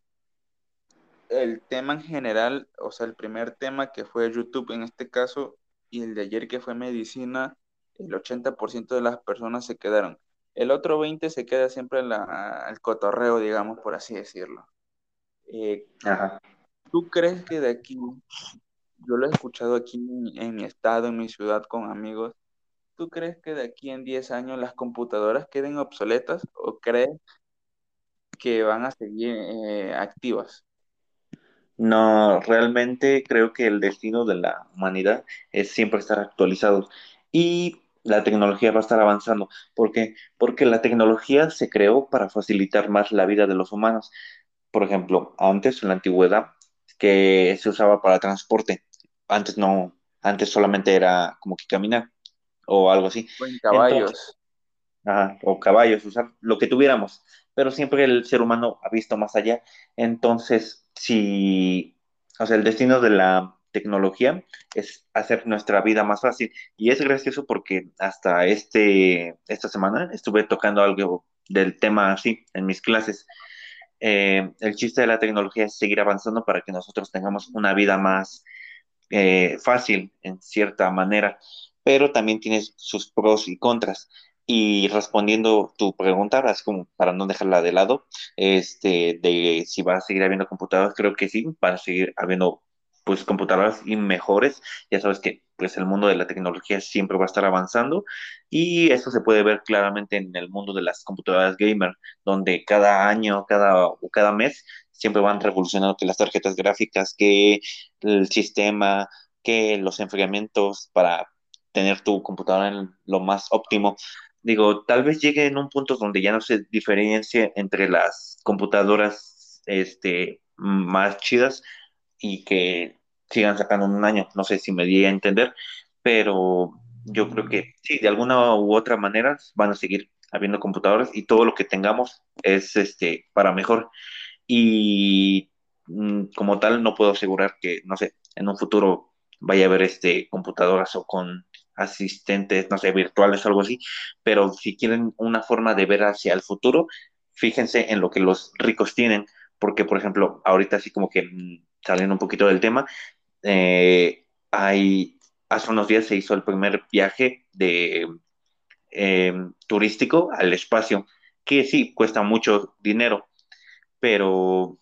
el tema en general, o sea, el primer tema que fue YouTube en este caso y el de ayer que fue medicina, el 80% de las personas se quedaron. El otro 20% se queda siempre en la, el cotorreo, digamos, por así decirlo. Eh, ¿Tú crees que de aquí, yo lo he escuchado aquí en, mi estado, en mi ciudad, con amigos, ¿tú crees que de aquí en 10 años las computadoras queden obsoletas o crees que van a seguir eh, activas? No, realmente creo que el destino de la humanidad es siempre estar actualizados y la tecnología va a estar avanzando. ¿Por qué? Porque la tecnología se creó para facilitar más la vida de los humanos. Por ejemplo, antes, en la antigüedad, que se usaba para transporte. Antes no, antes solamente era como que caminar o algo así. O en caballos. o caballos, usar lo que tuviéramos. Pero siempre el ser humano ha visto más allá. Entonces, si, o sea, el destino de la tecnología es hacer nuestra vida más fácil. Y es gracioso porque hasta este, esta semana estuve tocando algo del tema así en mis clases. Eh, el chiste de la tecnología es seguir avanzando para que nosotros tengamos una vida más eh, fácil en cierta manera, pero también tiene sus pros y contras. Y respondiendo tu pregunta, como para no dejarla de lado, este, de si va a seguir habiendo computadoras, creo que sí, van a seguir habiendo pues computadoras y mejores. Ya sabes que pues el mundo de la tecnología siempre va a estar avanzando y eso se puede ver claramente en el mundo de las computadoras gamer, donde cada año, cada cada mes siempre van revolucionando que las tarjetas gráficas, que el sistema, que los enfriamientos para tener tu computadora en lo más óptimo. Digo, tal vez llegue en un punto donde ya no se diferencie entre las computadoras este, más chidas y que sigan sacando un año. No sé si me di a entender, pero yo creo que sí, de alguna u otra manera van a seguir habiendo computadores y todo lo que tengamos es este para mejor. Y mm, como tal, no puedo asegurar que, no sé, en un futuro vaya a haber este computadoras o con asistentes, no sé, virtuales o algo así, pero si quieren una forma de ver hacia el futuro, fíjense en lo que los ricos tienen, porque por ejemplo, ahorita así como que mm, saliendo un poquito del tema, eh, hay, hace unos días se hizo el primer viaje de em, turístico al espacio, que sí, cuesta mucho dinero, pero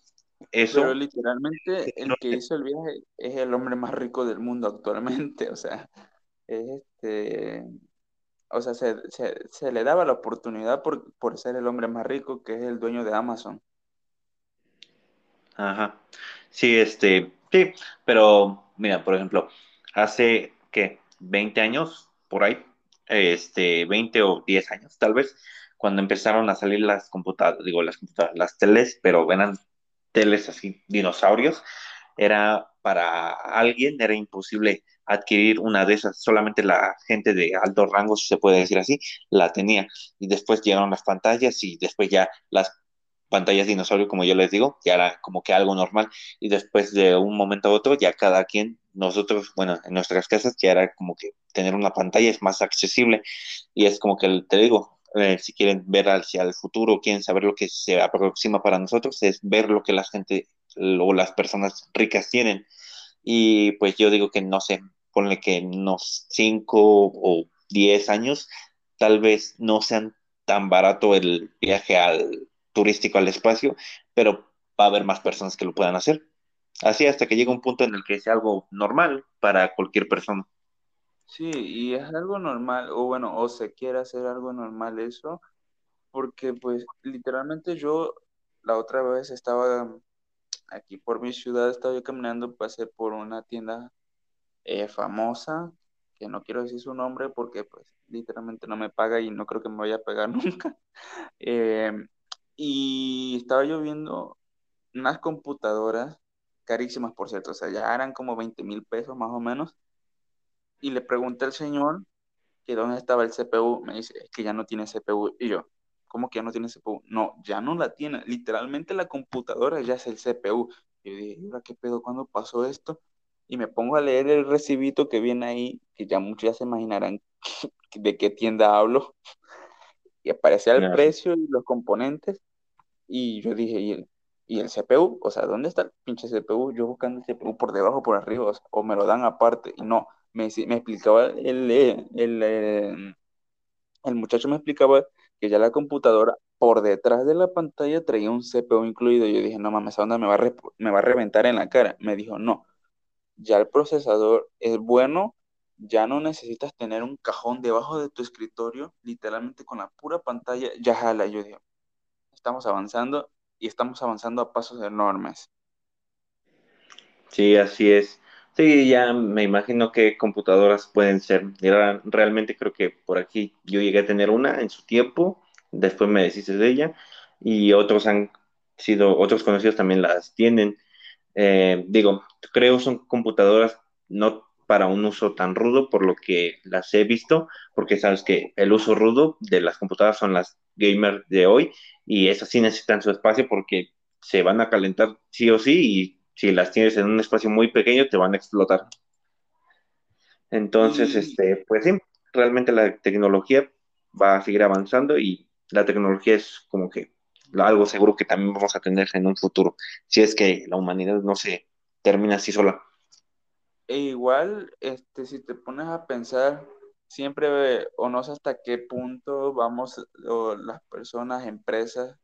eso... Pero literalmente el que hizo el viaje es el hombre más rico del mundo actualmente, o sea, este... O sea, se, se, le daba la oportunidad por, por ser el hombre más rico, que es el dueño de Amazon. Ajá. Sí, este, sí, pero mira, por ejemplo, hace que 20 años por ahí, este, 20 o 10 años tal vez, cuando empezaron a salir las computadoras, digo las computadoras, las teles, pero eran teles así, dinosaurios, era para alguien, era imposible adquirir una de esas, solamente la gente de alto rango, si se puede decir así, la tenía. Y después llegaron las pantallas y después ya las pantallas dinosaurio, como yo les digo, ya era como que algo normal. Y después de un momento a otro, ya cada quien, nosotros, bueno, en nuestras casas, ya era como que tener una pantalla es más accesible. Y es como que te digo, eh, si quieren ver hacia el futuro, quieren saber lo que se aproxima para nosotros, es ver lo que la gente o las personas ricas tienen. Y pues yo digo que no sé, ponle que en unos 5 o 10 años, tal vez no sean tan barato el viaje al turístico al espacio, pero va a haber más personas que lo puedan hacer. Así hasta que llegue un punto en el que sea algo normal para cualquier persona. Sí, y es algo normal, o bueno, o se quiere hacer algo normal eso, porque pues literalmente yo la otra vez estaba aquí por mi ciudad, estaba yo caminando, pasé por una tienda eh, famosa, que no quiero decir su nombre porque pues literalmente no me paga y no creo que me vaya a pagar nunca. Eh, y estaba yo viendo unas computadoras carísimas, por cierto, o sea, ya eran como 20 mil pesos más o menos. Y le pregunté al señor que dónde estaba el CPU. Me dice, es que ya no tiene CPU. Y yo, ¿cómo que ya no tiene CPU? No, ya no la tiene. Literalmente la computadora ya es el CPU. Y yo dije, ¿qué pedo? ¿Cuándo pasó esto? Y me pongo a leer el recibito que viene ahí, que ya muchos ya se imaginarán de qué tienda hablo. Y aparecía el precio y los componentes. Y yo dije, ¿y el, ¿y el CPU? O sea, ¿dónde está el pinche CPU? Yo buscando el CPU por debajo, por arriba, o, me lo dan aparte. Y no, me, me explicaba el, el, el, el muchacho me explicaba que ya la computadora por detrás de la pantalla traía un CPU incluido. Yo dije, no mames, ¿a dónde me va a, me va a reventar en la cara? Me dijo, no, ya el procesador es bueno, ya no necesitas tener un cajón debajo de tu escritorio, literalmente con la pura pantalla ya jala. Yo dije, estamos avanzando y estamos avanzando a pasos enormes. Sí, así es. Sí, ya me imagino que computadoras pueden ser. Realmente creo que por aquí yo llegué a tener una en su tiempo, después me deshice de ella y otros han sido, otros conocidos también las tienen. Eh, digo, creo son computadoras no para un uso tan rudo por lo que las he visto, porque sabes que el uso rudo de las computadoras son las gamers de hoy y esas sí necesitan su espacio porque se van a calentar sí o sí y si las tienes en un espacio muy pequeño te van a explotar. Entonces, este, pues sí, realmente la tecnología va a seguir avanzando y la tecnología es como que algo seguro que también vamos a tener en un futuro, si es que la humanidad no se termina así sola. E igual, este, si te pones a pensar, siempre, o no sé hasta qué punto vamos, o las personas, empresas,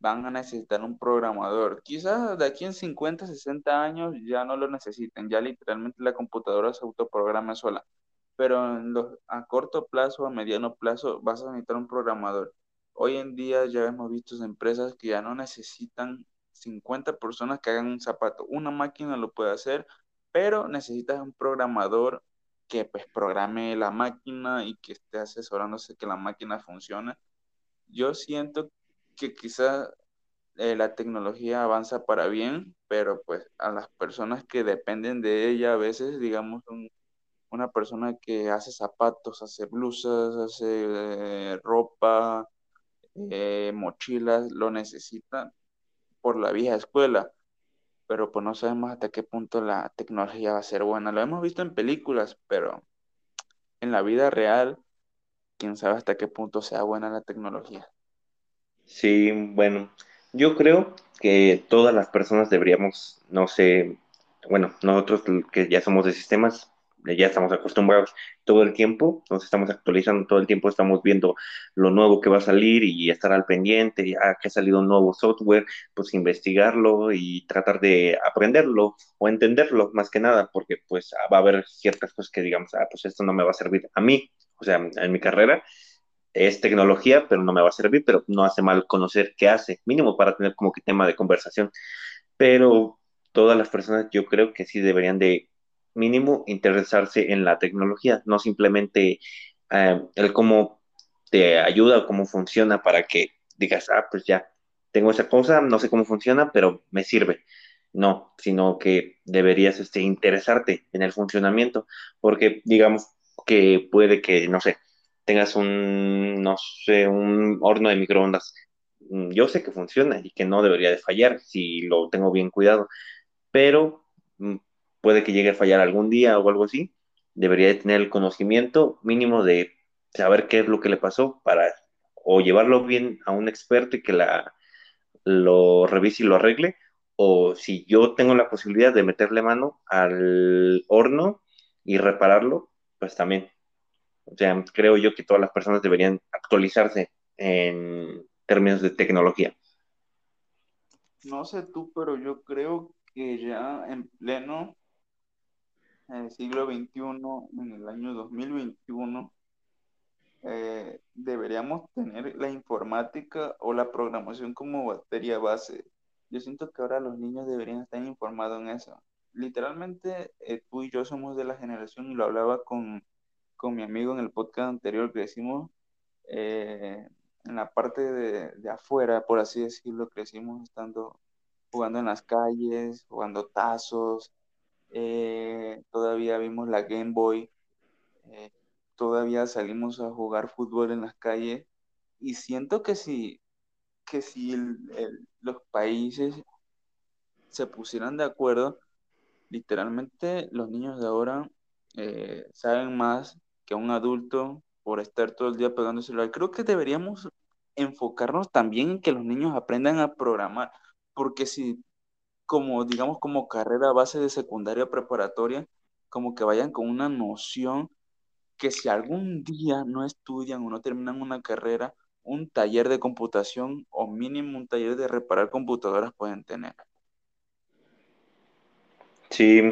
van a necesitar un programador. Quizás de aquí en 50, 60 años ya no lo necesiten, ya literalmente la computadora se autoprograma sola. Pero en los, a corto plazo, a mediano plazo, vas a necesitar un programador. Hoy en día ya hemos visto empresas que ya no necesitan 50 personas que hagan un zapato. Una máquina lo puede hacer, pero necesitas un programador que pues programe la máquina y que esté asesorándose que la máquina funcione. Yo siento que quizá eh, la tecnología avanza para bien, pero pues a las personas que dependen de ella a veces, digamos, una persona que hace zapatos, hace blusas, hace eh, ropa, eh, mochilas, lo necesita por la vieja escuela, pero pues no sabemos hasta qué punto la tecnología va a ser buena. Lo hemos visto en películas, pero en la vida real, quién sabe hasta qué punto sea buena la tecnología. Sí, bueno, yo creo que todas las personas deberíamos, no sé, bueno, nosotros que ya somos de sistemas, ya estamos acostumbrados todo el tiempo, nos estamos actualizando todo el tiempo, estamos viendo lo nuevo que va a salir y estar al pendiente, ya que ha salido un nuevo software, pues investigarlo y tratar de aprenderlo o entenderlo más que nada, porque pues va a haber ciertas cosas que digamos, ah, pues esto no me va a servir a mí, o sea, en mi carrera es tecnología, pero no me va a servir, pero no hace mal conocer qué hace, mínimo para tener como que tema de conversación. Pero todas las personas yo creo que sí deberían de mínimo interesarse en la tecnología, no simplemente eh, el cómo te ayuda o cómo funciona para que digas, ah, pues ya, tengo esa cosa, no sé cómo funciona, pero me sirve. No, sino que deberías este, interesarte en el funcionamiento, porque digamos que puede que, no sé, tengas un, no sé, un horno de microondas. Mm, yo sé que funciona y que no debería de fallar si lo tengo bien cuidado, pero mm, puede que llegue a fallar algún día o algo así, debería de tener el conocimiento mínimo de saber qué es lo que le pasó para o llevarlo bien a un experto y que la, lo revise y lo arregle, o si yo tengo la posibilidad de meterle mano al horno y repararlo, pues también. O sea, creo yo que todas las personas deberían actualizarse en términos de tecnología. No sé tú, pero yo creo que ya en pleno en el siglo XXI, en el año 2021, eh, deberíamos tener la informática o la programación como batería base. Yo siento que ahora los niños deberían estar informados en eso. Literalmente, eh, tú y yo somos de la generación, y lo hablaba con, con mi amigo en el podcast anterior que decimos, eh, en la parte de, de afuera, por así decirlo, crecimos estando jugando en las calles, jugando tazos, eh, todavía vimos la Game Boy, eh, todavía salimos a jugar fútbol en las calles y siento que si, que si los países se pusieran de acuerdo, literalmente los niños de ahora eh, saben más que un adulto por estar todo el día pegando el celular. Creo que deberíamos enfocarnos también en que los niños aprendan a programar, porque si como, digamos, como carrera base de secundaria preparatoria, como que vayan con una noción que si algún día no estudian o no terminan una carrera, un taller de computación o mínimo un taller de reparar computadoras pueden tener. Sí,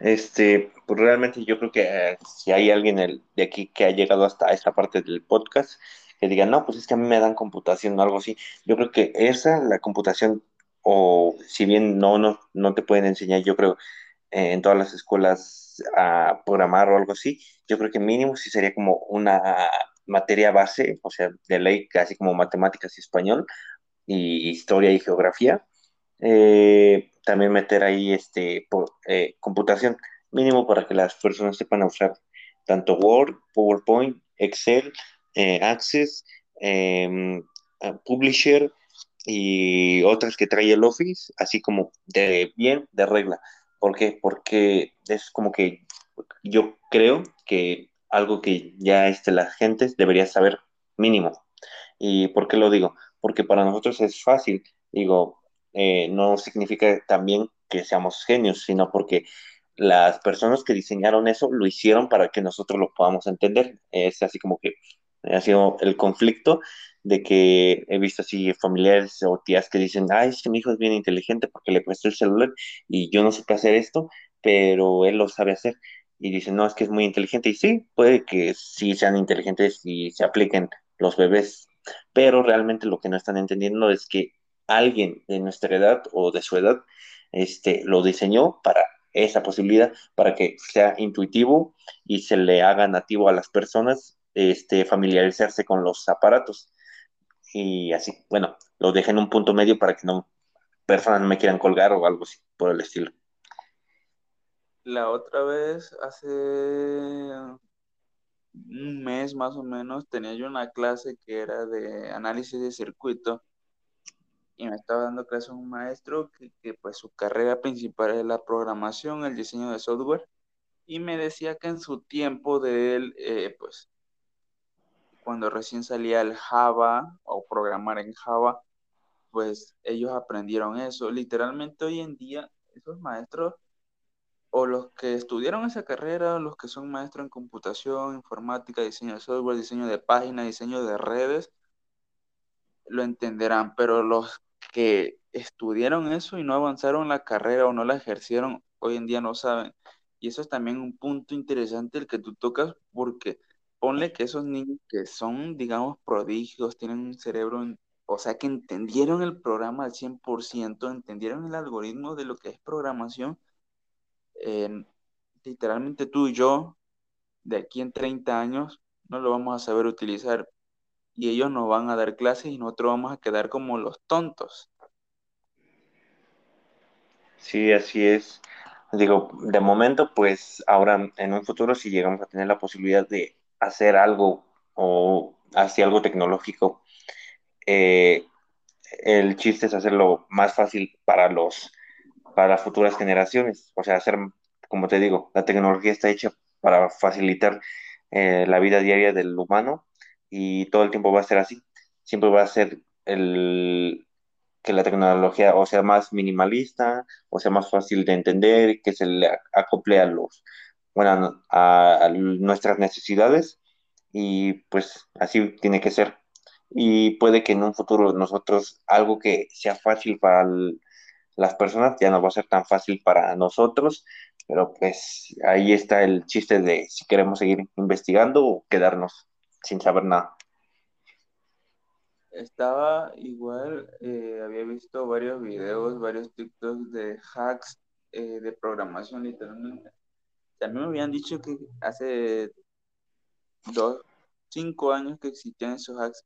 este, pues realmente yo creo que eh, si hay alguien el- de aquí que ha llegado hasta esta parte del podcast, que diga, no, pues es que a mí me dan computación o algo así, yo creo que esa, la computación, o si bien no, no, no te pueden enseñar, yo creo, eh, en todas las escuelas a programar o algo así, yo creo que mínimo sí sería como una materia base, o sea, de ley, casi como matemáticas y español, y historia y geografía eh, también meter ahí este, por, eh, computación mínimo para que las personas sepan usar tanto Word, PowerPoint, Excel, Access, eh, Publisher y otras que trae el Office, así como de bien, de regla. ¿Por qué? Porque es como que yo creo que algo que ya este, la gente debería saber mínimo. ¿Y por qué lo digo? Porque para nosotros es fácil. Digo, eh, no significa también que seamos genios, sino porque las personas que diseñaron eso lo hicieron para que nosotros lo podamos entender. Es así como que ha sido el conflicto de que he visto así familiares o tías que dicen, ay, es que mi hijo es bien inteligente porque le presté el celular y yo no sé hacer esto, pero él lo sabe hacer. Y dicen, no, es que es muy inteligente. Y sí, puede que sí sean inteligentes y se apliquen los bebés, pero realmente lo que no están entendiendo es que alguien de nuestra edad o de su edad este, lo diseñó para esa posibilidad, para que sea intuitivo y se le haga nativo a las personas este, familiarizarse con los aparatos. Y así, bueno, lo dejé en un punto medio para que no personas no me quieran colgar o algo así por el estilo. La otra vez, hace un mes más o menos, tenía yo una clase que era de análisis de circuito y me estaba dando clase un maestro que, que, pues su carrera principal es la programación, el diseño de software y me decía que en su tiempo de él, eh, pues cuando recién salía el Java o programar en Java, pues ellos aprendieron eso. Literalmente hoy en día esos maestros o los que estudiaron esa carrera, los que son maestros en computación, informática, diseño de software, diseño de páginas, diseño de redes, lo entenderán, pero los que estudiaron eso y no avanzaron la carrera o no la ejercieron, hoy en día no saben. Y eso es también un punto interesante el que tú tocas, porque ponle que esos niños que son, digamos, prodigios, tienen un cerebro, o sea, que entendieron el programa al 100%, entendieron el algoritmo de lo que es programación, eh, literalmente tú y yo, de aquí en 30 años, no lo vamos a saber utilizar y ellos nos van a dar clases y nosotros vamos a quedar como los tontos. Sí, así es. Digo, de momento, pues ahora en un futuro, si llegamos a tener la posibilidad de hacer algo o hacer algo tecnológico, eh, el chiste es hacerlo más fácil para los, para las futuras generaciones. O sea, hacer, como te digo, la tecnología está hecha para facilitar eh, la vida diaria del humano y todo el tiempo va a ser así. Siempre va a ser el, que la tecnología o sea más minimalista, o sea más fácil de entender, que se le acople a los, bueno, a, nuestras necesidades y pues así tiene que ser. Y puede que en un futuro nosotros algo que sea fácil para las personas ya no va a ser tan fácil para nosotros, pero pues ahí está el chiste de si queremos seguir investigando o quedarnos sin saber nada. Estaba igual, eh, había visto varios videos, varios TikToks de hacks eh, de programación literalmente. También me habían dicho que hace dos, cinco años que existían esos hacks,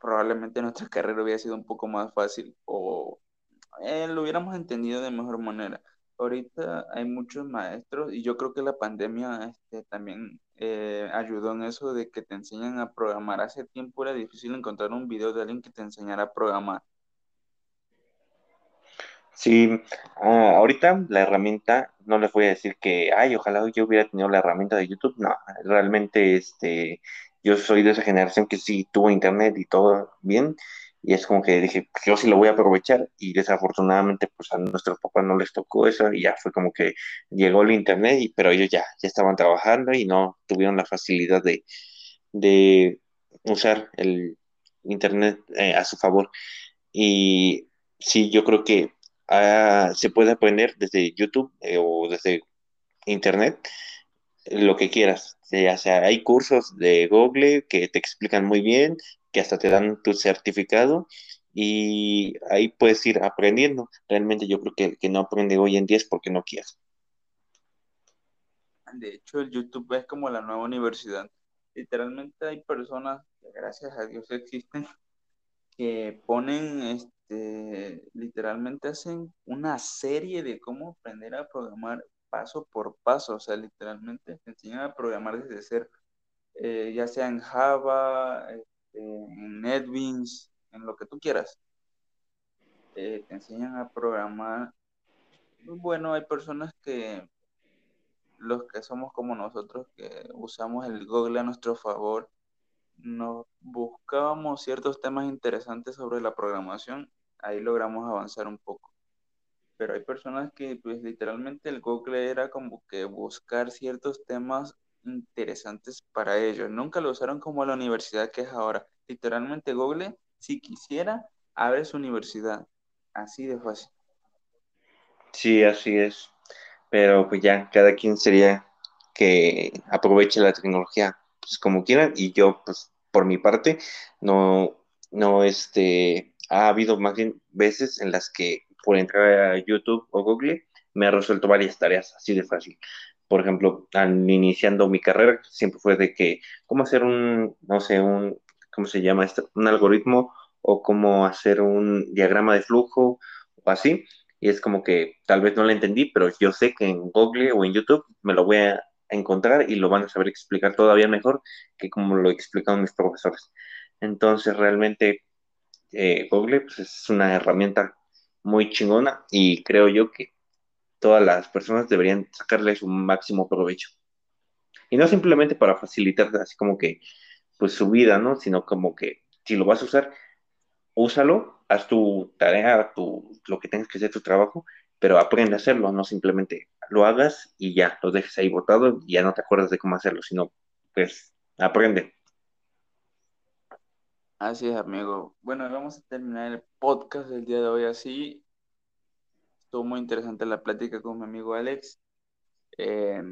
probablemente nuestra carrera hubiera sido un poco más fácil o eh, lo hubiéramos entendido de mejor manera. Ahorita hay muchos maestros y yo creo que la pandemia este, también eh, ayudó en eso de que te enseñan a programar. Hace tiempo era difícil encontrar un video de alguien que te enseñara a programar. Sí, ah, ahorita la herramienta, no les voy a decir que, ay, ojalá yo hubiera tenido la herramienta de YouTube, no, realmente, este, yo soy de esa generación que sí tuvo internet y todo bien, y es como que dije, pues, yo sí lo voy a aprovechar, y desafortunadamente, pues a nuestros papás no les tocó eso, y ya fue como que llegó el internet, y, pero ellos ya, ya estaban trabajando y no tuvieron la facilidad de, de usar el internet eh, a su favor. Y sí, yo creo que ah, se puede aprender desde YouTube eh, o desde internet lo que quieras. Ya sea, hay cursos de Google que te explican muy bien, que hasta te dan tu certificado y ahí puedes ir aprendiendo. Realmente yo creo que el que no aprende hoy en día es porque no quiere. De hecho, el YouTube es como la nueva universidad. Literalmente hay personas que gracias a Dios existen que ponen, este, literalmente hacen una serie de cómo aprender a programar paso por paso, o sea, literalmente te enseñan a programar desde cero, eh, ya sea en Java, este, en NetBeans, en lo que tú quieras. Eh, te enseñan a programar. Bueno, hay personas que, los que somos como nosotros, que usamos el Google a nuestro favor, nos buscábamos ciertos temas interesantes sobre la programación, ahí logramos avanzar un poco pero hay personas que pues literalmente el Google era como que buscar ciertos temas interesantes para ellos. Nunca lo usaron como la universidad que es ahora. Literalmente Google, si quisiera, abre su universidad. Así de fácil. Sí, así es. Pero pues ya, cada quien sería que aproveche la tecnología pues, como quieran. Y yo, pues, por mi parte, no, no, este, ha habido más bien veces en las que por entrar a YouTube o Google, me ha resuelto varias tareas así de fácil. Por ejemplo, al iniciando mi carrera, siempre fue de que, ¿cómo hacer un, no sé, un, ¿cómo se llama esto? Un algoritmo o cómo hacer un diagrama de flujo o así. Y es como que tal vez no lo entendí, pero yo sé que en Google o en YouTube me lo voy a encontrar y lo van a saber explicar todavía mejor que como lo explicaron mis profesores. Entonces, realmente, eh, Google pues, es una herramienta muy chingona y creo yo que todas las personas deberían sacarle su máximo provecho. Y no simplemente para facilitar así como que pues su vida, ¿no? Sino como que si lo vas a usar, úsalo, haz tu tarea, tu, lo que tengas que hacer tu trabajo, pero aprende a hacerlo, no simplemente lo hagas y ya, lo dejes ahí botado y ya no te acuerdas de cómo hacerlo, sino pues aprende. Así es, amigo. Bueno, vamos a terminar el podcast del día de hoy así. Estuvo muy interesante la plática con mi amigo Alex. Eh,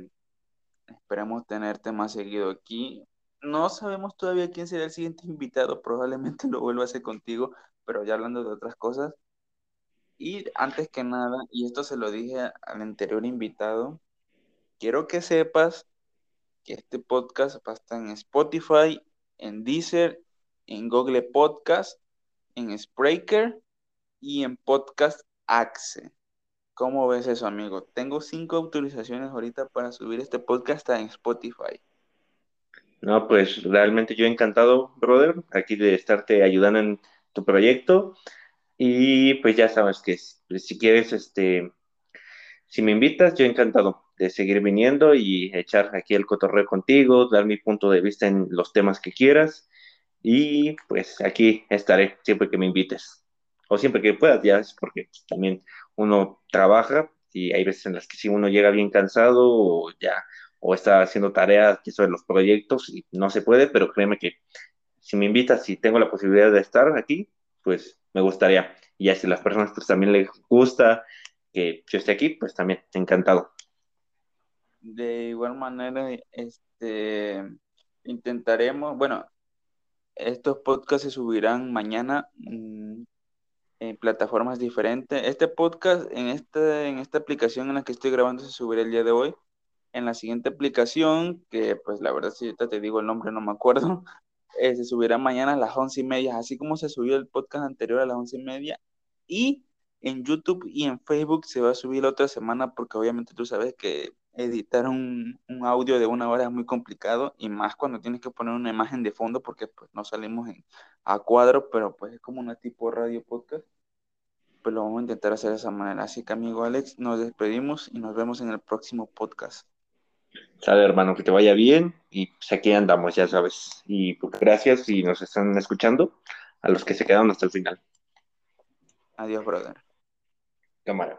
esperamos tenerte más seguido aquí. No sabemos todavía quién será el siguiente invitado, probablemente lo vuelva a hacer contigo, pero ya hablando de otras cosas. Y antes que nada, y esto se lo dije al anterior invitado, quiero que sepas que este podcast va a estar en Spotify, en Deezer en Google Podcast, en Spreaker y en Podcast Axe. ¿Cómo ves eso, amigo? Tengo cinco autorizaciones ahorita para subir este podcast en Spotify. No, pues realmente yo encantado, brother, aquí de estarte ayudando en tu proyecto. Y pues ya sabes que si quieres, este, si me invitas, yo encantado de seguir viniendo y echar aquí el cotorreo contigo, dar mi punto de vista en los temas que quieras. Y pues aquí estaré siempre que me invites. o siempre que puedas, ya es porque también uno trabaja y hay veces en las que si uno llega bien cansado o ya, o está haciendo tareas que son los proyectos y no se puede, pero créeme que si me invitas, si tengo la posibilidad de estar aquí, pues me gustaría. Y ya si las personas pues también les gusta que yo esté aquí, pues también encantado. De igual manera, este, intentaremos, bueno, estos podcasts se subirán mañana mm, en plataformas diferentes. Este podcast en esta, en esta aplicación en la que estoy grabando se subirá el día de hoy. En la siguiente aplicación, que pues la verdad si ahorita te digo el nombre no me acuerdo, eh, se subirá mañana a las once y media, así como se subió el podcast anterior a las once y media. Y en YouTube y en Facebook se va a subir otra semana porque obviamente tú sabes que editar un, un, audio de una hora es muy complicado y más cuando tienes que poner una imagen de fondo porque pues no salimos en, a cuadro, pero pues es como una tipo radio podcast. Pues lo vamos a intentar hacer de esa manera. Así que amigo Alex, nos despedimos y nos vemos en el próximo podcast. Sale hermano, que te vaya bien y pues aquí andamos, ya sabes. Y pues, gracias y nos están escuchando a los que se quedaron hasta el final. Adiós, brother. Cámara.